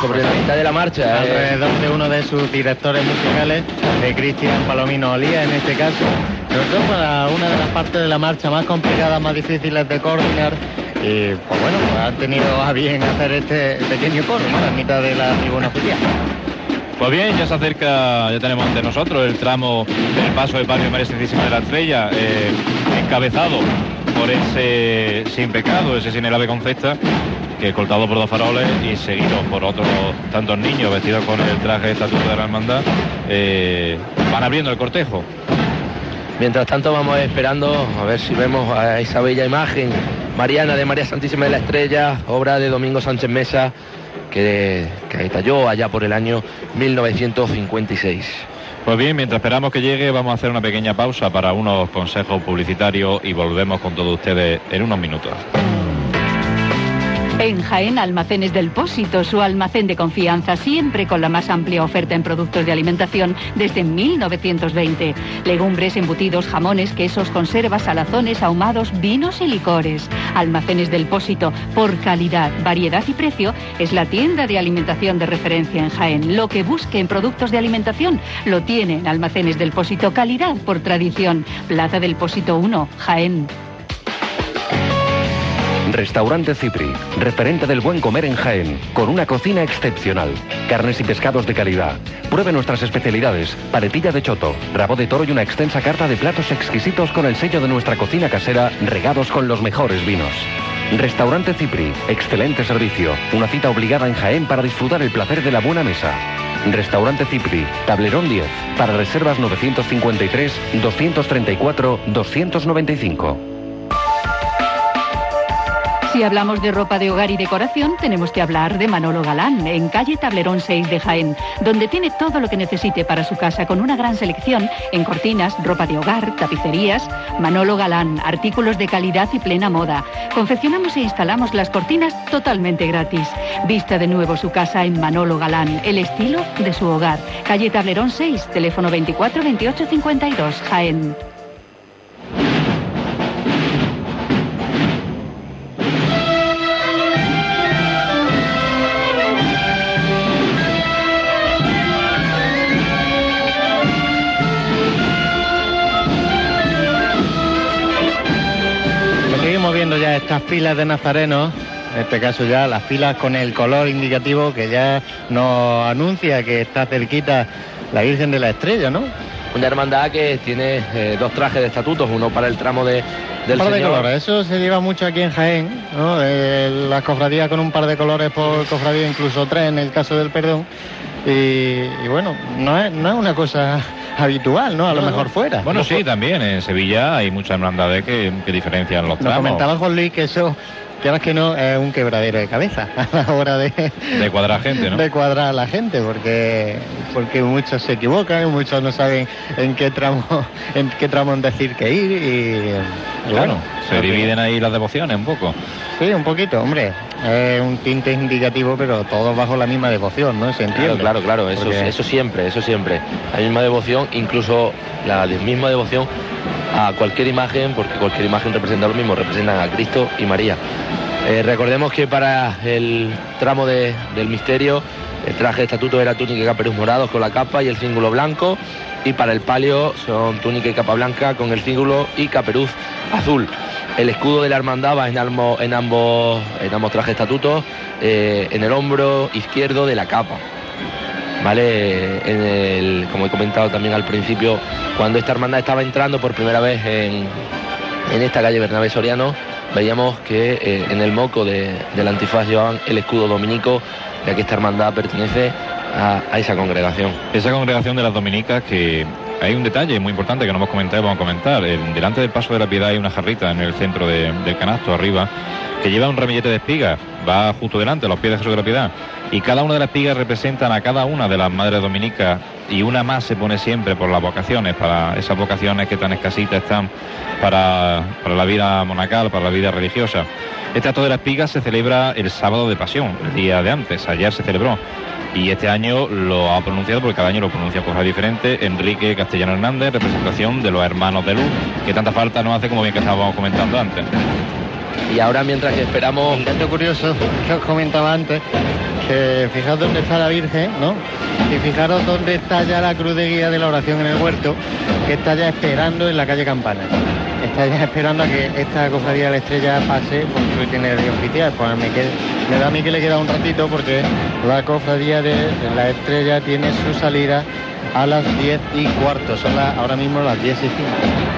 sobre la mitad de la marcha. eh. alrededor de uno de sus directores musicales, de Cristian Palomino Olía en este caso. Todo para una de las partes de la marcha más complicadas, más difíciles de coordinar. Y pues bueno, pues han tenido a bien hacer este pequeño coro, ¿no? En mitad de la tribuna oficial. Pues bien, ya se acerca, ya tenemos ante nosotros el tramo del paso de Patio María Santísima de la Estrella, eh, encabezado por ese sin pecado, ese sin el ave concepta, que escoltado por dos faroles y seguido por otros tantos niños vestidos con el traje de estatuto de la hermandad, eh, van abriendo el cortejo. Mientras tanto vamos esperando a ver si vemos a esa bella imagen mariana de María Santísima de la Estrella, obra de Domingo Sánchez Mesa, que, que estalló allá por el año 1956. Pues bien, mientras esperamos que llegue, vamos a hacer una pequeña pausa para unos consejos publicitarios y volvemos con todos ustedes en unos minutos. En Jaén, Almacenes del Pósito, su almacén de confianza, siempre con la más amplia oferta en productos de alimentación desde 1920. Legumbres, embutidos, jamones, quesos, conservas, salazones, ahumados, vinos y licores. Almacenes del Pósito, por calidad, variedad y precio, es la tienda de alimentación de referencia en Jaén. Lo que busque en productos de alimentación lo tiene en Almacenes del Pósito, calidad por tradición. Plaza del Pósito 1, Jaén. Restaurante Cipri, referente del buen comer en Jaén, con una cocina excepcional. Carnes y pescados de calidad. Pruebe nuestras especialidades, paletilla de choto, rabo de toro y una extensa carta de platos exquisitos con el sello de nuestra cocina casera, regados con los mejores vinos. Restaurante Cipri, excelente servicio, una cita obligada en Jaén para disfrutar el placer de la buena mesa. Restaurante Cipri, Tablerón 10, para reservas 953 234 295. Si hablamos de ropa de hogar y decoración, tenemos que hablar de Manolo Galán, en calle Tablerón 6 de Jaén, donde tiene todo lo que necesite para su casa con una gran selección en cortinas, ropa de hogar, tapicerías. Manolo Galán, artículos de calidad y plena moda. Confeccionamos e instalamos las cortinas totalmente gratis. Vista de nuevo su casa en Manolo Galán, el estilo de su hogar. Calle Tablerón 6, teléfono 24 28 52, Jaén. Estas filas de nazarenos, en este caso ya las filas con el color indicativo que ya nos anuncia que está cerquita la Virgen de la Estrella, ¿no? Una hermandad que tiene eh, dos trajes de estatutos, uno para el tramo de, del un par de Señor. colores, eso se lleva mucho aquí en Jaén, ¿no? Eh, las cofradías con un par de colores por cofradía, incluso tres en el caso del perdón. Y, y bueno, no es, no es una cosa habitual, ¿no? A lo mejor fuera. Bueno, sí, también. En Sevilla hay muchas hermandades que, que diferencian los Nos tramos. comentaba Juan Luis que eso, quieras que no, es un quebradero de cabeza *laughs* a la hora de, De cuadrar gente, ¿no? de cuadrar a la gente, porque porque muchos se equivocan, muchos no saben en qué tramo *laughs* en qué tramo decir que ir y, y Claro, bueno, se dividen ahí las devociones un poco. Sí, un poquito, hombre. Es un tinte indicativo, pero todos bajo la misma devoción, ¿no? Se entiende. Claro, claro, claro, eso, Porque- eso siempre, eso siempre. La misma devoción, incluso la misma devoción a cualquier imagen, porque cualquier imagen representa lo mismo, representan a Cristo y María. Eh, recordemos que para el tramo de- del misterio, el traje de estatuto era túnica y caperuz morados con la capa y el cíngulo blanco, y para el palio son túnica y capa blanca con el cíngulo y caperuz azul. El escudo de la hermandad va en, en ambos, en ambos trajes estatutos, eh, en el hombro izquierdo de la capa. ¿Vale? Como he comentado también al principio, cuando esta hermandad estaba entrando por primera vez en, en esta calle Bernabé Soriano, veíamos que eh, en el moco de- del antifaz llevaban el escudo dominico, ya que esta hermandad pertenece a, a esa congregación. Esa congregación de las dominicas que hay un detalle muy importante que no hemos comentado y vamos a comentar. En- delante del paso de la piedad hay una jarrita en el centro de- del canasto arriba que lleva un ramillete de espigas, va justo delante, a los pies de Jesús de la Piedad. Y cada una de las espigas representan a cada una de las madres dominicas y una más se pone siempre por las vocaciones, para esas vocaciones que tan escasitas están para, para la vida monacal, para la vida religiosa. Este acto de la espiga se celebra el sábado de pasión, el día de antes, ayer se celebró. Y este año lo ha pronunciado, porque cada año lo pronuncia cosas diferentes, Enrique Castellano Hernández, representación de los hermanos de luz, que tanta falta nos hace como bien que estábamos comentando antes. Y ahora mientras que esperamos... Un dato curioso que os comentaba antes, que fijaos dónde está la Virgen, ¿no? Y fijaros dónde está ya la cruz de guía de la oración en el huerto, que está ya esperando en la calle Campana. Está ya esperando a que esta cofradía de la estrella pase por su itinerario oficial. Pues me, qued- me da a mí que le queda un ratito porque la cofradía de la estrella tiene su salida a las 10 y cuarto. Son las- ahora mismo las 10 y 5.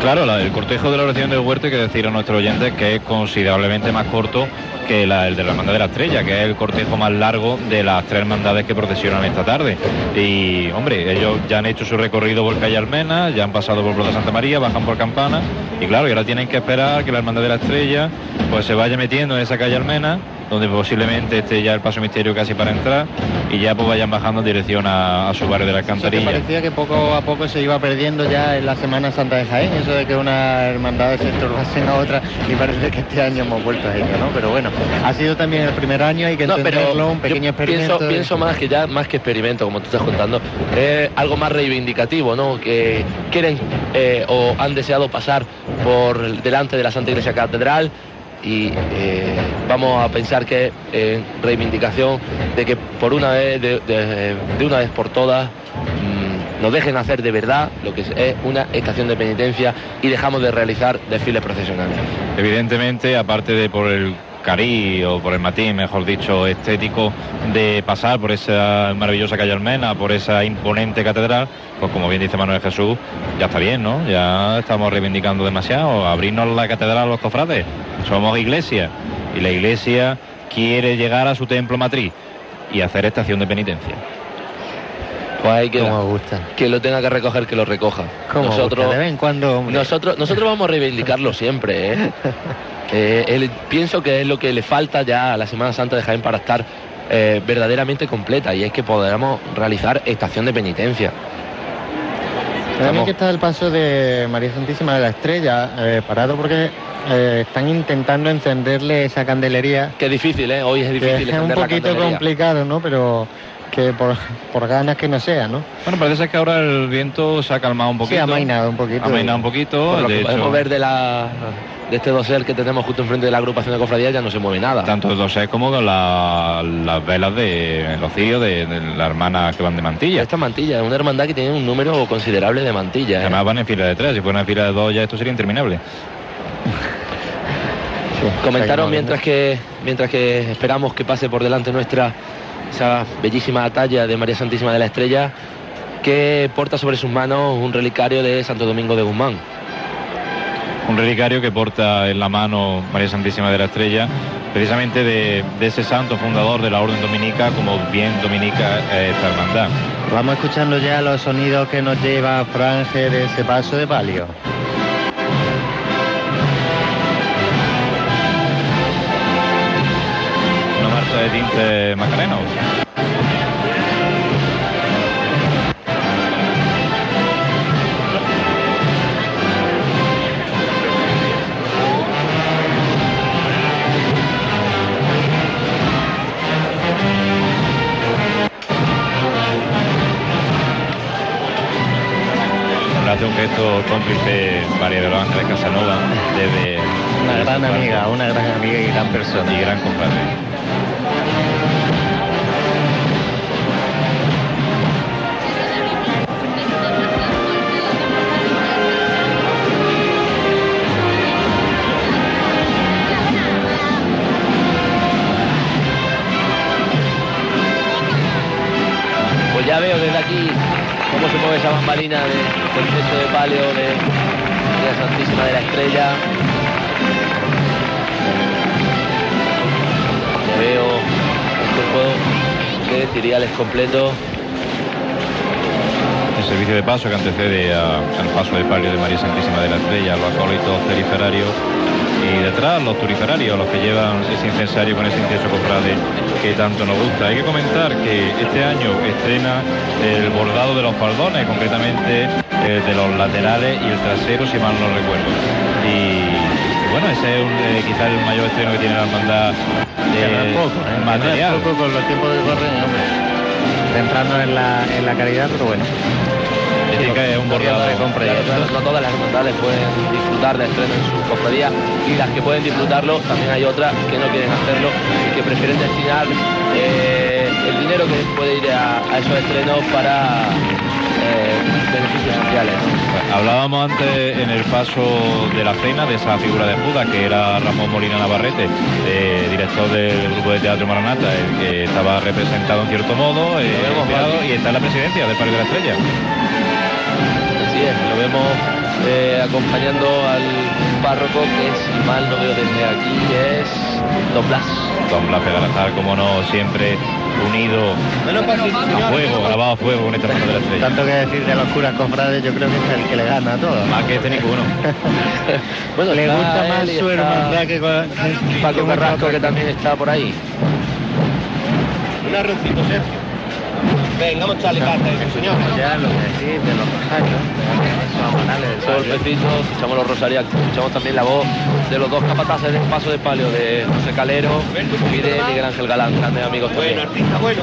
Claro, la- el cortejo de la oración del huerto hay que decir a nuestros oyentes que es considerablemente más corto que el de la Hermandad de la Estrella, que es el cortejo más largo de las tres hermandades que procesionan esta tarde. Y, hombre, ellos ya han hecho su recorrido por calle Almena, ya han pasado por Plaza Santa María, bajan por Campana, y claro, y ahora tienen que esperar que la Hermandad de la Estrella pues se vaya metiendo en esa calle Almena donde posiblemente esté ya el paso misterio casi para entrar y ya pues vayan bajando en dirección a, a su barrio de la Eso que Alcantarilla. parecía que poco a poco se iba perdiendo ya en la Semana Santa de Jaén, eso de que una hermandad se estorbasen a otra y parece que este año hemos vuelto a ello, ¿no? Pero bueno, ha sido también el primer año, hay que No, pero un pequeño experimento. Pienso, pienso más que ya, más que experimento, como tú estás contando, es algo más reivindicativo, ¿no? Que quieren eh, o han deseado pasar por delante de la Santa Iglesia Catedral y eh, vamos a pensar que es reivindicación de que por una vez, de una vez por todas, mm, nos dejen hacer de verdad lo que es, es una estación de penitencia y dejamos de realizar desfiles procesionales. Evidentemente, aparte de por el cari o por el matiz, mejor dicho, estético de pasar por esa maravillosa calle Almena, por esa imponente catedral, pues como bien dice Manuel Jesús, ya está bien, ¿no? Ya estamos reivindicando demasiado, abrirnos la catedral a los cofrades. Somos iglesia y la iglesia quiere llegar a su templo matriz y hacer estación de penitencia. Pues ahí queda. Que lo tenga que recoger, que lo recoja. ¿Cómo nosotros, gusta? De vez en cuando, hombre. nosotros, nosotros vamos a reivindicarlo siempre, ¿eh? *laughs* Eh, él- pienso que es lo que le falta ya a la Semana Santa de Jaén para estar eh, verdaderamente completa y es que podamos realizar estación de penitencia. También Estamos- que está el paso de María Santísima de la Estrella, eh, parado porque eh, están intentando encenderle esa candelería. Que es difícil, ¿eh? Hoy es que difícil es un poquito complicado, ¿no? Pero que por, por ganas que no sea, ¿no? Bueno, parece ser que ahora el viento se ha calmado un poquito. Sí, ha amainado un poquito. Ha amainado un poquito. Por lo de que hecho, podemos ver de la de este dosel que tenemos justo enfrente de la agrupación de cofradías ya no se mueve nada. tanto el dosel como con la- las velas de los cirios de, de las hermanas que van de mantilla. Esta mantilla es una hermandad que tiene un número considerable de mantillas. ¿eh? Además van en fila de tres, si fueran en fila de dos ya esto sería interminable. Comentaron mientras que mientras que esperamos que pase por delante nuestra esa bellísima talla de María Santísima de la Estrella que porta sobre sus manos un relicario de Santo Domingo de Guzmán. Un relicario que porta en la mano María Santísima de la Estrella, precisamente de, de ese santo fundador de la Orden Dominica, como bien dominica eh, esta hermandad. Vamos escuchando ya los sonidos que nos lleva Franje de ese paso de palio. De tinte macareno. Le hace un gesto cómplice María de los Ángeles Casanova desde Una gran amiga, una gran amiga y gran persona. y gran compadre. Pues ya veo desde aquí cómo se mueve esa bambalina de, del techo de palio de María Santísima de la Estrella. Veo el cuerpo que ciriales completo. El servicio de paso que antecede al paso de palio de María Santísima de la Estrella, los acólitos ceriferarios y detrás los turiferarios, los que llevan ese incensario con ese incienso cofrade que tanto nos gusta. Hay que comentar que este año estrena el bordado de los faldones, concretamente eh, de los laterales y el trasero, si mal no recuerdo. Y, bueno, ese es un, eh, quizás el mayor estreno que tiene la hermandad Es poco, ¿eh? Material. poco con los tiempos que corren, hombre. En la, en la caridad, pero bueno. Que es un bordado de compra Claro, no todas las hermandades pueden disfrutar de estreno en sus cofradías y las que pueden disfrutarlo, también hay otras que no quieren hacerlo y que prefieren destinar eh, el dinero que puede ir a, a esos estrenos para eh, beneficios sociales. Hablábamos antes en el paso de la cena de esa figura de Judas que era Ramón Molina Navarrete, eh, director del grupo de teatro Maranata, el que estaba representado en cierto modo, eh, y está en la presidencia del Parque de la Estrella. Así es, lo vemos eh, acompañando al párroco que si mal no veo desde aquí es Don Blas. Don Blas Pegalazar, como no, siempre unido a fuego, grabado a fuego con esta hermandad de la estrella. Tanto que decir de los curas cofrades, yo creo que es el que le gana a todos. Más que este ninguno. *laughs* Bueno, le gusta más él su está hermandad que con Paco Carrasco, que también está por ahí. Un arrocito, Sergio. Venga, vamos a echarle carta a ese señor. Ya lo que decís de los rosarios, escuchamos los rosarios, escuchamos también la voz de los dos capataces del paso de palio, de José Calero y de Miguel Ángel Galán, grandes amigos también. Bueno, artista, bueno.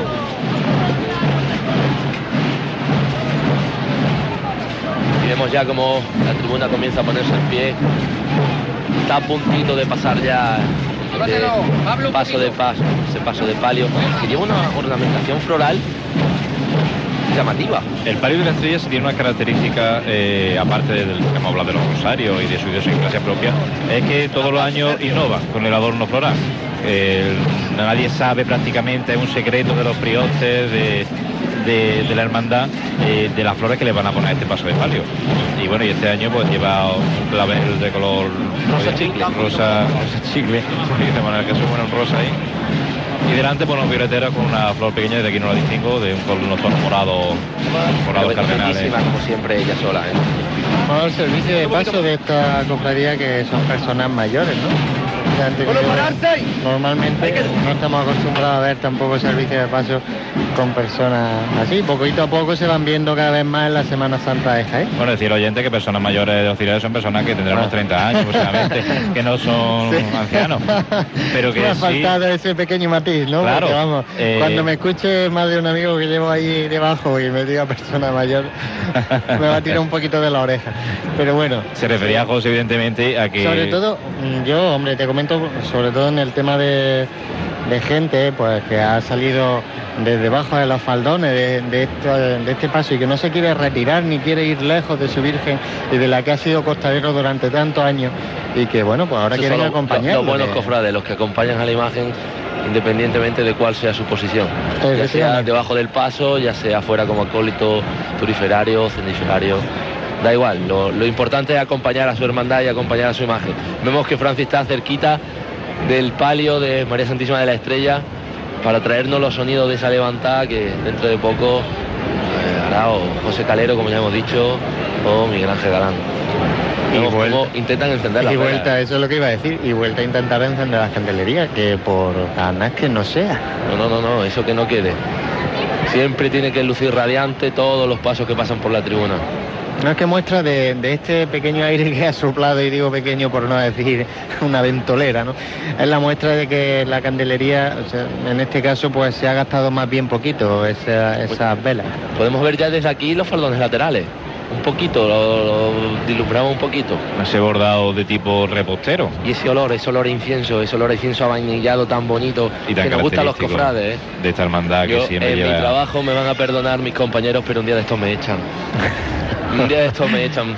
Y vemos ya como la tribuna comienza a ponerse en pie. Está a puntito de pasar ya de paso de paso, ese paso de palio, que lleva una ornamentación floral llamativa. El palio de la estrella sí tiene una característica, eh, aparte del que hemos hablado de los rosarios y de su idiosincrasia propia, es que todos los años innova con el adorno floral. Eh, nadie sabe prácticamente, es un secreto de los priotes, de, de- de la hermandad, eh, de las flores que le van a poner a este paso de palio. Y bueno, y este año pues lleva un clavel de color Rosa chicle. rosa, rosa chicle, *laughs* de manera que rosa ahí. Y delante por unos violeteros con una flor pequeña, de aquí no la distingo, de un color unos tonos morados, morados cardenales. Bellísima, como siempre ella sola. ¿eh? Al servicio de paso de esta cofradía que son personas mayores, ¿no? Que Normalmente no estamos acostumbrados a ver tampoco servicio de paso con personas así. Poquito a poco se van viendo cada vez más en la Semana Santa de Jaén. Bueno, decir oyente que personas mayores de auxiliares son personas que tendrán unos 30 años *laughs* aproximadamente, que no son Sí. ancianos, pero que Me ha sí. faltado ese pequeño matiz, ¿no? Claro, Porque, vamos, eh, cuando me escuche más de un amigo que llevo ahí debajo y me diga persona mayor, *laughs* me va a tirar un poquito de la oreja. Pero bueno, Se refería a José, evidentemente, a que... sobre todo, yo, hombre, te comento, sobre todo en el tema de, de gente, pues que ha salido desde debajo de los faldones de, de esto- de este paso y que no se quiere retirar ni quiere ir lejos de su Virgen y de la que ha sido costalero durante tantos años y que, bueno, pues ahora Esos quieren son los- buenos cofrades, los que acompañan a la imagen independientemente de cuál sea su posición. Ya sea debajo del paso, ya sea fuera como acólito turiferario, ceniferario. Da igual, lo, lo importante es acompañar a su hermandad y acompañar a su imagen. Vemos que Francis está cerquita del palio de María Santísima de la Estrella para traernos los sonidos de esa levantada que dentro de poco eh, hará o José Calero, como ya hemos dicho, o Miguel Ángel Galán. Y Vemos vuelta. cómo intentan encender la Y vuelta, eso es lo que iba a decir, y vuelta a intentar encender las candelerías, que por ganas que no sea. No, no, no, no, eso que no quede. Siempre tiene que lucir radiante todos los pasos que pasan por la tribuna. No es que muestra de, de este pequeño aire que ha soplado, y digo pequeño por no decir *laughs* una ventolera, ¿no? Es la muestra de que la candelería, o sea, en este caso, pues se ha gastado más bien poquito esa- esas velas. Podemos ver ya desde aquí los faldones laterales. Un poquito, lo, lo dislumbramos un poquito. Ese bordado de tipo repostero. Y ese olor, ese olor a incienso, ese olor a incienso avainillado tan bonito Y tan que nos gusta a los cofrades. ¿eh? De esta hermandad que Yo, siempre en mi trabajo me van a perdonar mis compañeros, pero un día de estos me echan. *laughs* un día de estos me echan.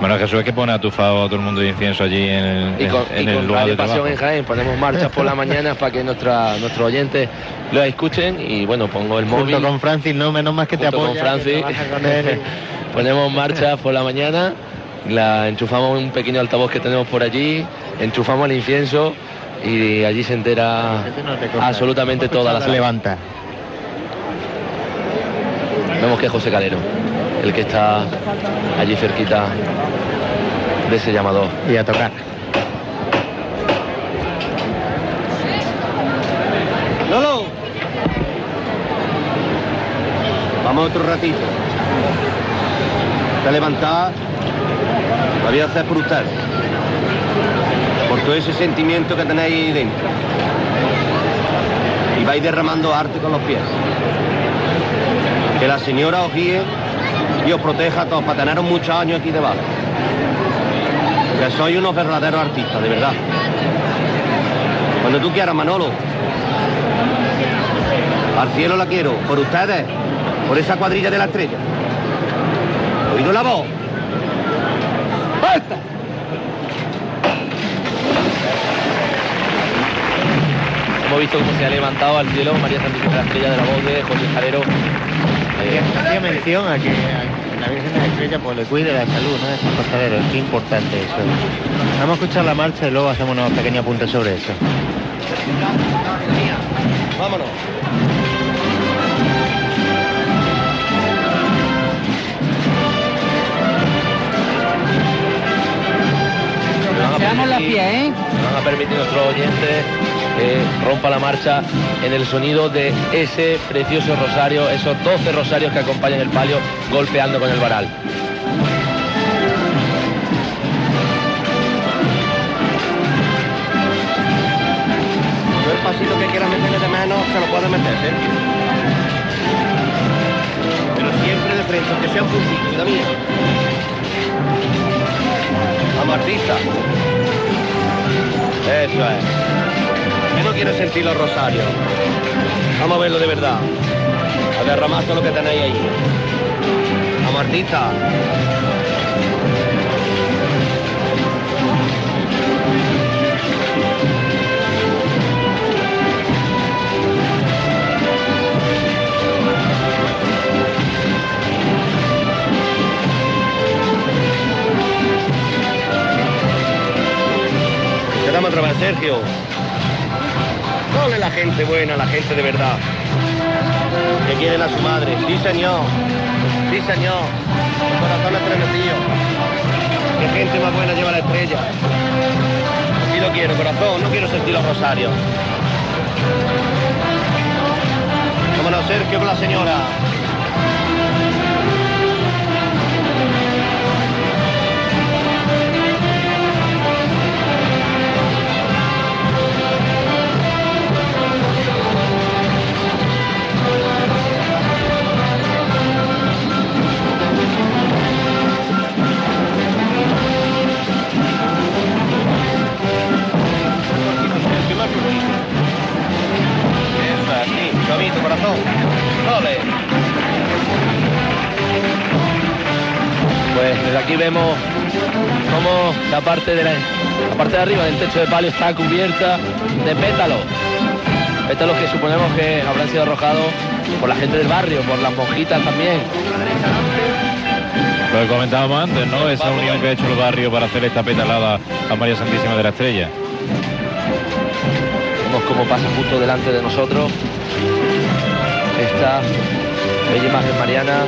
Bueno, Jesús es que pone atufado a todo el mundo de incienso allí en el, Y con, en y el con lugar de Pasión en Jaén ponemos marchas por la mañana para que nuestra, nuestros oyentes lo escuchen y bueno, pongo el móvil. Junto con Francis, no, menos más que te con apoya. Francis. con él. *laughs* Ponemos marcha por la mañana, la enchufamos en un pequeño altavoz que tenemos por allí, enchufamos el incienso y allí se entera absolutamente toda la Se sala. levanta. Vemos que es José Calero, el que está allí cerquita de ese llamador. Y a tocar. Lolo. Vamos otro ratito. Está levantada. La voy a hacer por usted. Por todo ese sentimiento que tenéis ahí dentro. Y vais derramando arte con los pies. Que la señora os guíe y os proteja a todos para teneros muchos años aquí debajo. Que sois unos verdaderos artistas, de verdad. Cuando tú quieras, Manolo. Al cielo la quiero, por ustedes, por esa cuadrilla de la estrella. ¿Oído la voz? ¡Falta! Hemos visto cómo se ha levantado al cielo María Santísima la Estrella de la voz de José Calero. Hacía mención a que a la Virgen de la Estrella pues, le cuide la salud, ¿no? De estos costaleros, es importante eso. Vamos a escuchar la marcha y luego hacemos unos pequeños apuntes sobre eso. Vámonos. Seamos la pie, ¿eh? Nos van a permitir nuestros oyentes que rompa la marcha en el sonido de ese precioso rosario, esos 12 rosarios que acompañan el palio golpeando con el varal. Yo el pasito que quieras meterle de menos, se lo puedes meter, Sergio. Pero siempre de frente, aunque sea un puntito, vida mía. Vamos, artista. Eso es. Yo no quiero sentir los rosarios. Vamos a verlo de verdad. A derramar todo lo que tenéis ahí. Vamos, artista. Quedamos otra vez, Sergio. Dole la gente buena, la gente de verdad. Que quieren a su madre. Sí, señor. Sí, señor. Corazón estremecido. Qué gente más buena lleva la estrella. Así lo quiero, corazón. No quiero sentir los rosarios. Vámonos, Sergio, con la señora. Corazón. Pues desde aquí vemos cómo la parte de la, la parte de arriba del techo de palio está cubierta de pétalos. Pétalos que suponemos que habrán sido arrojados por la gente del barrio, por las monjitas también. Lo que comentábamos antes, ¿no? Esa unión que ha hecho el barrio para hacer esta petalada a María Santísima de la Estrella. Vemos cómo pasa justo delante de nosotros esta bella imagen mariana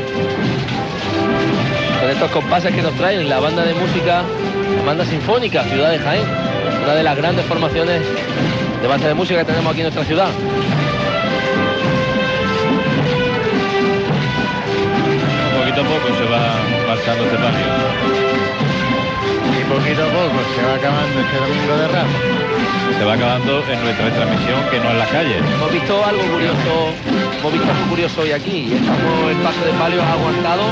con estos compases que nos traen la banda de música, la banda sinfónica Ciudad de Jaén, una de las grandes formaciones de banda de música que tenemos aquí en nuestra ciudad. Poquito a poco se va marchando este palio. Y poquito a poco se va acabando este domingo de Ramos. Se va acabando en nuestra transmisión, que no en las calles. Hemos visto algo curioso, hemos visto algo curioso hoy aquí. y es como el paso de palio ha aguantado,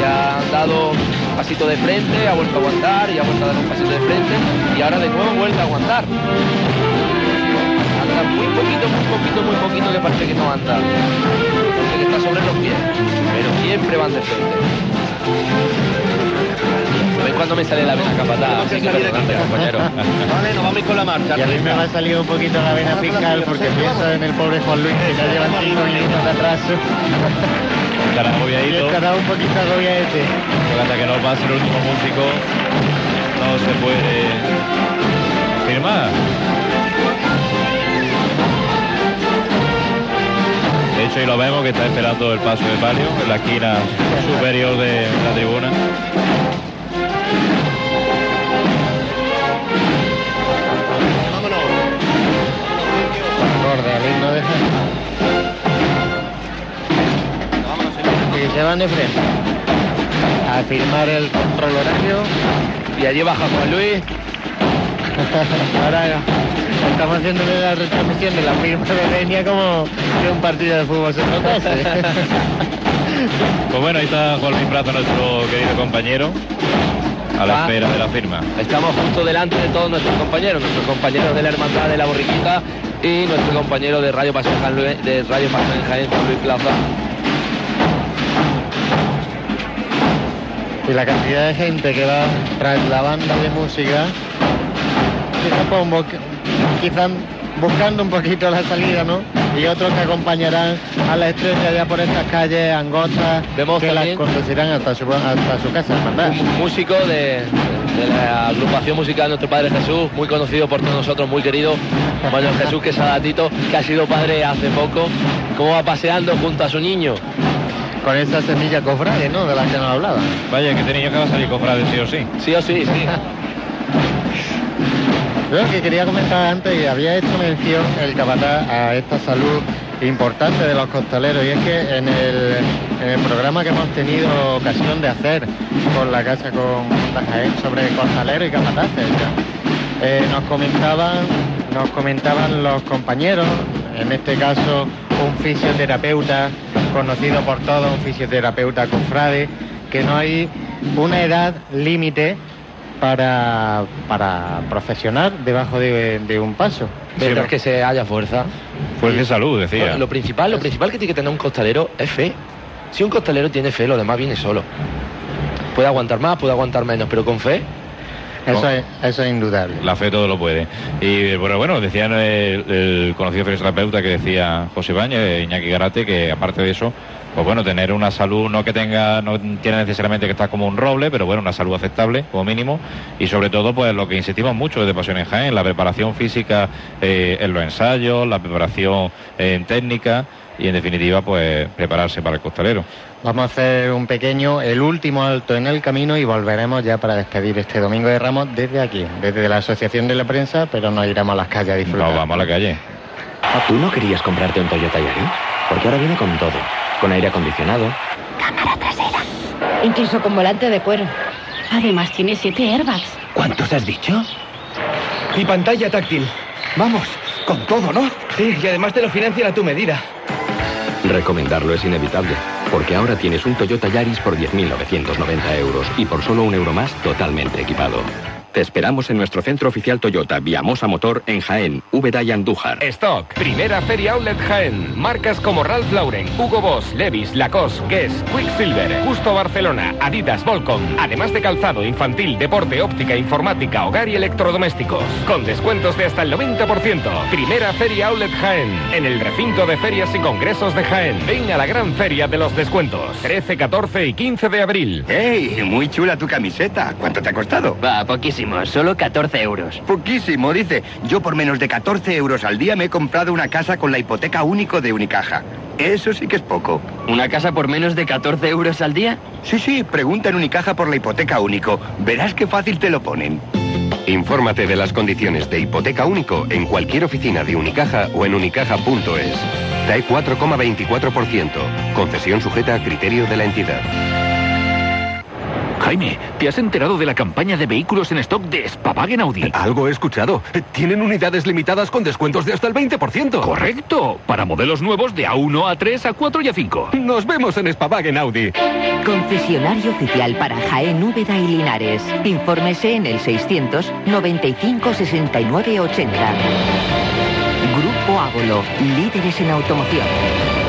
ya han dado un pasito de frente, ha vuelto a aguantar y ha vuelto a dar un pasito de frente y ahora de nuevo vuelve a aguantar. Muy poquito, muy poquito, muy poquito que parece que no anda. Parece que está sobre los pies, pero siempre van de frente. ¿Ven cuando me sale la vena capataz? Así que perdonadme, compañero. *laughs* Vale, nos vamos a ir con la marcha. Y a mí me va a salir un poquito la vena fiscal porque pienso en el pobre Juan Luis que ya lleva cinco minutos de atraso. Estará Y agobiadito. estará un poquito agobiadete. Porque hasta que no pase el último músico, no se puede firmar. De hecho, y lo vemos que está esperando el paso de palio en la esquina superior de la tribuna. De. Y se van de frente. A firmar el control horario. Y allí baja Juan Luis. *laughs* Ahora estamos haciéndole la retransmisión de la firma de Leña como de un partido de fútbol se tratase. *laughs* Pues bueno, ahí está Juan Luis Prazo, nuestro querido compañero, a la Ah. espera de la firma. Estamos justo delante de todos nuestros compañeros, nuestros compañeros de la Hermandad de la Borriquita y nuestro compañero de Radio Pasión Jaén, Luis- de Radio Pasión en Jaén, Juan Luis Plaza. y la cantidad de gente que va tras la banda de música quizá, pongo- quizá buscando un poquito la salida, ¿no? Y otros que acompañarán a la estrella ya por estas calles angostas Vemos que las conducirán hasta su, hasta su casa, hermandad. Un músico de, de la agrupación musical Nuestro Padre Jesús, muy conocido por todos nosotros, muy querido. Bueno, Jesús que Salatito, que ha sido padre hace poco, cómo va paseando junto a su niño. Con esa semilla cofrade, ¿no? De la que nos hablaba. Vaya, que este niño que va a salir cofrade sí o sí. Sí o sí, sí. *laughs* Lo que quería comentar antes, y había hecho mención el capataz a esta salud importante de los costaleros, y es que en el, programa que hemos tenido ocasión de hacer con la casa con Jaén sobre costaleros y capataces, eh, nos comentaban, nos comentaban los compañeros, en este caso un fisioterapeuta conocido por todos, un fisioterapeuta confrade, que no hay una edad límite para, para profesionar debajo de, de un paso. Mientras que se haya fuerza. Fuerza y salud, decía. Lo principal, lo principal que tiene que tener un costalero es fe. Si un costalero tiene fe, lo demás viene solo. Puede aguantar más, puede aguantar menos, pero con fe. Eso es, eso es indudable. La fe todo lo puede. Y bueno, bueno, decían el, el conocido fisioterapeuta que decía José Bañez, Iñaki Garate, que aparte de eso, pues bueno, tener una salud no que tenga, no tiene necesariamente que estar como un roble, pero bueno, una salud aceptable como mínimo. Y sobre todo, pues lo que insistimos mucho desde Pasión en Jaén, la preparación física eh, en los ensayos, la preparación eh, en técnica y en definitiva, pues prepararse para el costalero. Vamos a hacer un pequeño, el último alto en el camino y volveremos ya para despedir este Domingo de Ramos desde aquí, desde la Asociación de la Prensa, pero nos iremos a las calles a disfrutar. No, vamos a la calle. ¿Tú no querías comprarte un Toyota Yaris? Porque ahora viene con todo. Con aire acondicionado, Incluso con volante de cuero. Además tiene siete airbags. ¿Cuántos has dicho? Y pantalla táctil. Vamos, con todo, ¿no? Sí, y además te lo financian a tu medida. Recomendarlo es inevitable, porque ahora tienes un Toyota Yaris por 10.990 euros y por solo un euro más totalmente equipado. Te esperamos en nuestro centro oficial Toyota Viamosa Motor en Jaén, Úbeda y Andújar. Stock, primera feria outlet Jaén. Marcas como Ralph Lauren, Hugo Boss, Levis, Lacoste, Guess, Quicksilver, Justo Barcelona, Adidas, Volcom. Además de calzado infantil, deporte, óptica, informática, hogar y electrodomésticos. Con descuentos de hasta el 90%. Primera feria outlet Jaén. En el recinto de ferias y congresos de Jaén. Ven a la gran feria de los descuentos. 13, 14 y 15 de abril. ¡Ey! Muy chula tu camiseta. ¿Cuánto te ha costado? Va, poquísimo, solo 14 euros. Poquísimo, dice. Yo por menos de 14 euros al día me he comprado una casa con la hipoteca único de Unicaja. Eso sí que es poco. ¿Una casa por menos de 14 euros al día? Sí, sí, pregunta en Unicaja por la hipoteca único. Verás qué fácil te lo ponen. Infórmate de las condiciones de hipoteca único en cualquier oficina de Unicaja o en unicaja.es. TAE 4,24%. Concesión sujeta a criterio de la entidad. Jaime, ¿te has enterado de la campaña de vehículos en stock de Spavagen Audi? Algo he escuchado. Tienen unidades limitadas con descuentos de hasta el 20%. Correcto. Para modelos nuevos de A1, A3, A4 y A5. Nos vemos en Spavagen Audi. Concesionario oficial para Jaén, Úbeda y Linares. Infórmese en el 600 95 69 80. Grupo Ávolo, líderes en automoción.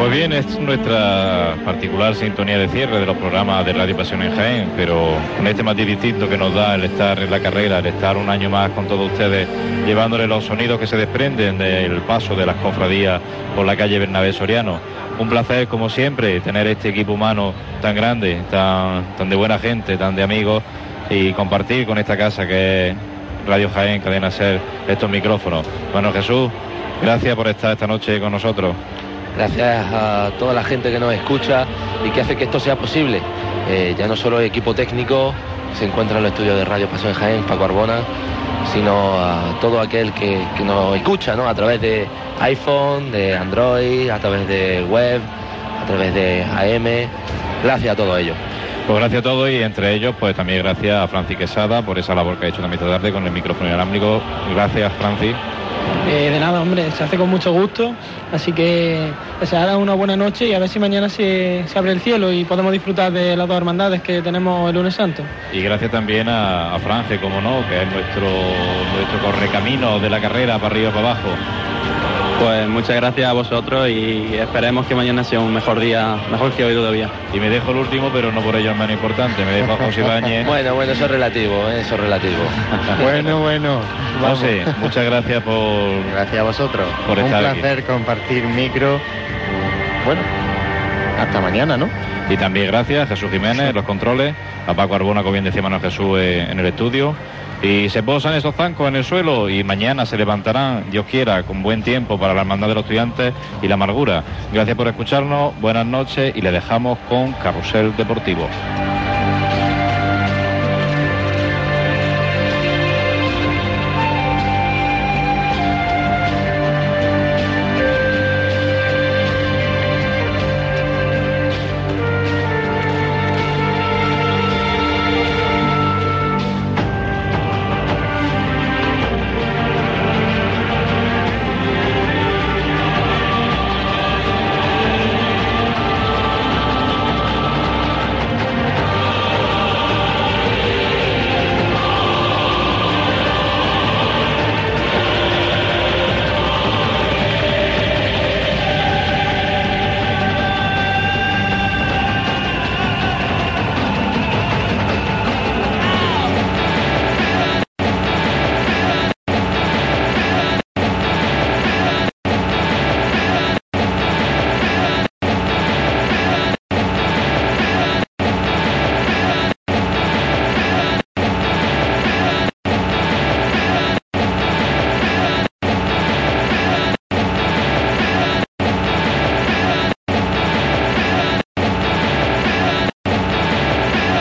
Pues bien, es nuestra particular sintonía de cierre de los programas de Radio Pasión en Jaén, pero con este matiz distinto que nos da el estar en la carrera, el estar un año más con todos ustedes, llevándole los sonidos que se desprenden del paso de las cofradías por la calle Bernabé Soriano. Un placer, como siempre, tener este equipo humano tan grande, tan, de buena gente, tan de amigos y compartir con esta casa que es Radio Jaén, Cadena Ser, estos micrófonos. Bueno, Jesús, gracias por estar esta noche con nosotros. Gracias a toda la gente que nos escucha y que hace que esto sea posible. Eh, ya no solo el equipo técnico se encuentra en los estudios de Radio Pasión Jaén, Paco Arbona, sino a todo aquel que, que nos escucha ¿no? a través de iPhone, de Android, a través de web, a través de AM. Gracias a todos ellos. Pues gracias a todos y entre ellos pues también gracias a Francis Quesada por esa labor que ha hecho también esta tarde con el micrófono inalámbrico. Gracias Francis. Eh, de nada, hombre, se hace con mucho gusto, así que desear una buena noche y a ver si mañana se, se abre el cielo y podemos disfrutar de las dos hermandades que tenemos el lunes santo. Y gracias también a, a Franje, como no, que es nuestro, nuestro correcamino de la carrera para arriba para abajo. Pues muchas gracias a vosotros y esperemos que mañana sea un mejor día, mejor que hoy todavía. Y me dejo el último, pero no por ello es menos importante. Me dejo a José Ibáñez. *laughs* Bueno, bueno, eso es relativo, ¿eh? eso es relativo. *laughs* bueno, bueno. José, muchas gracias por... Gracias a vosotros. Por Un estar aquí. placer compartir micro. Bueno, hasta mañana, ¿no? Y también gracias a Jesús Jiménez, los controles, a Paco Arbona, como bien decía Manuel Jesús, eh, en el estudio. Y se posan esos zancos en el suelo y mañana se levantarán, Dios quiera, con buen tiempo para la hermandad de los estudiantes y la amargura. Gracias por escucharnos, buenas noches y le dejamos con Carrusel Deportivo.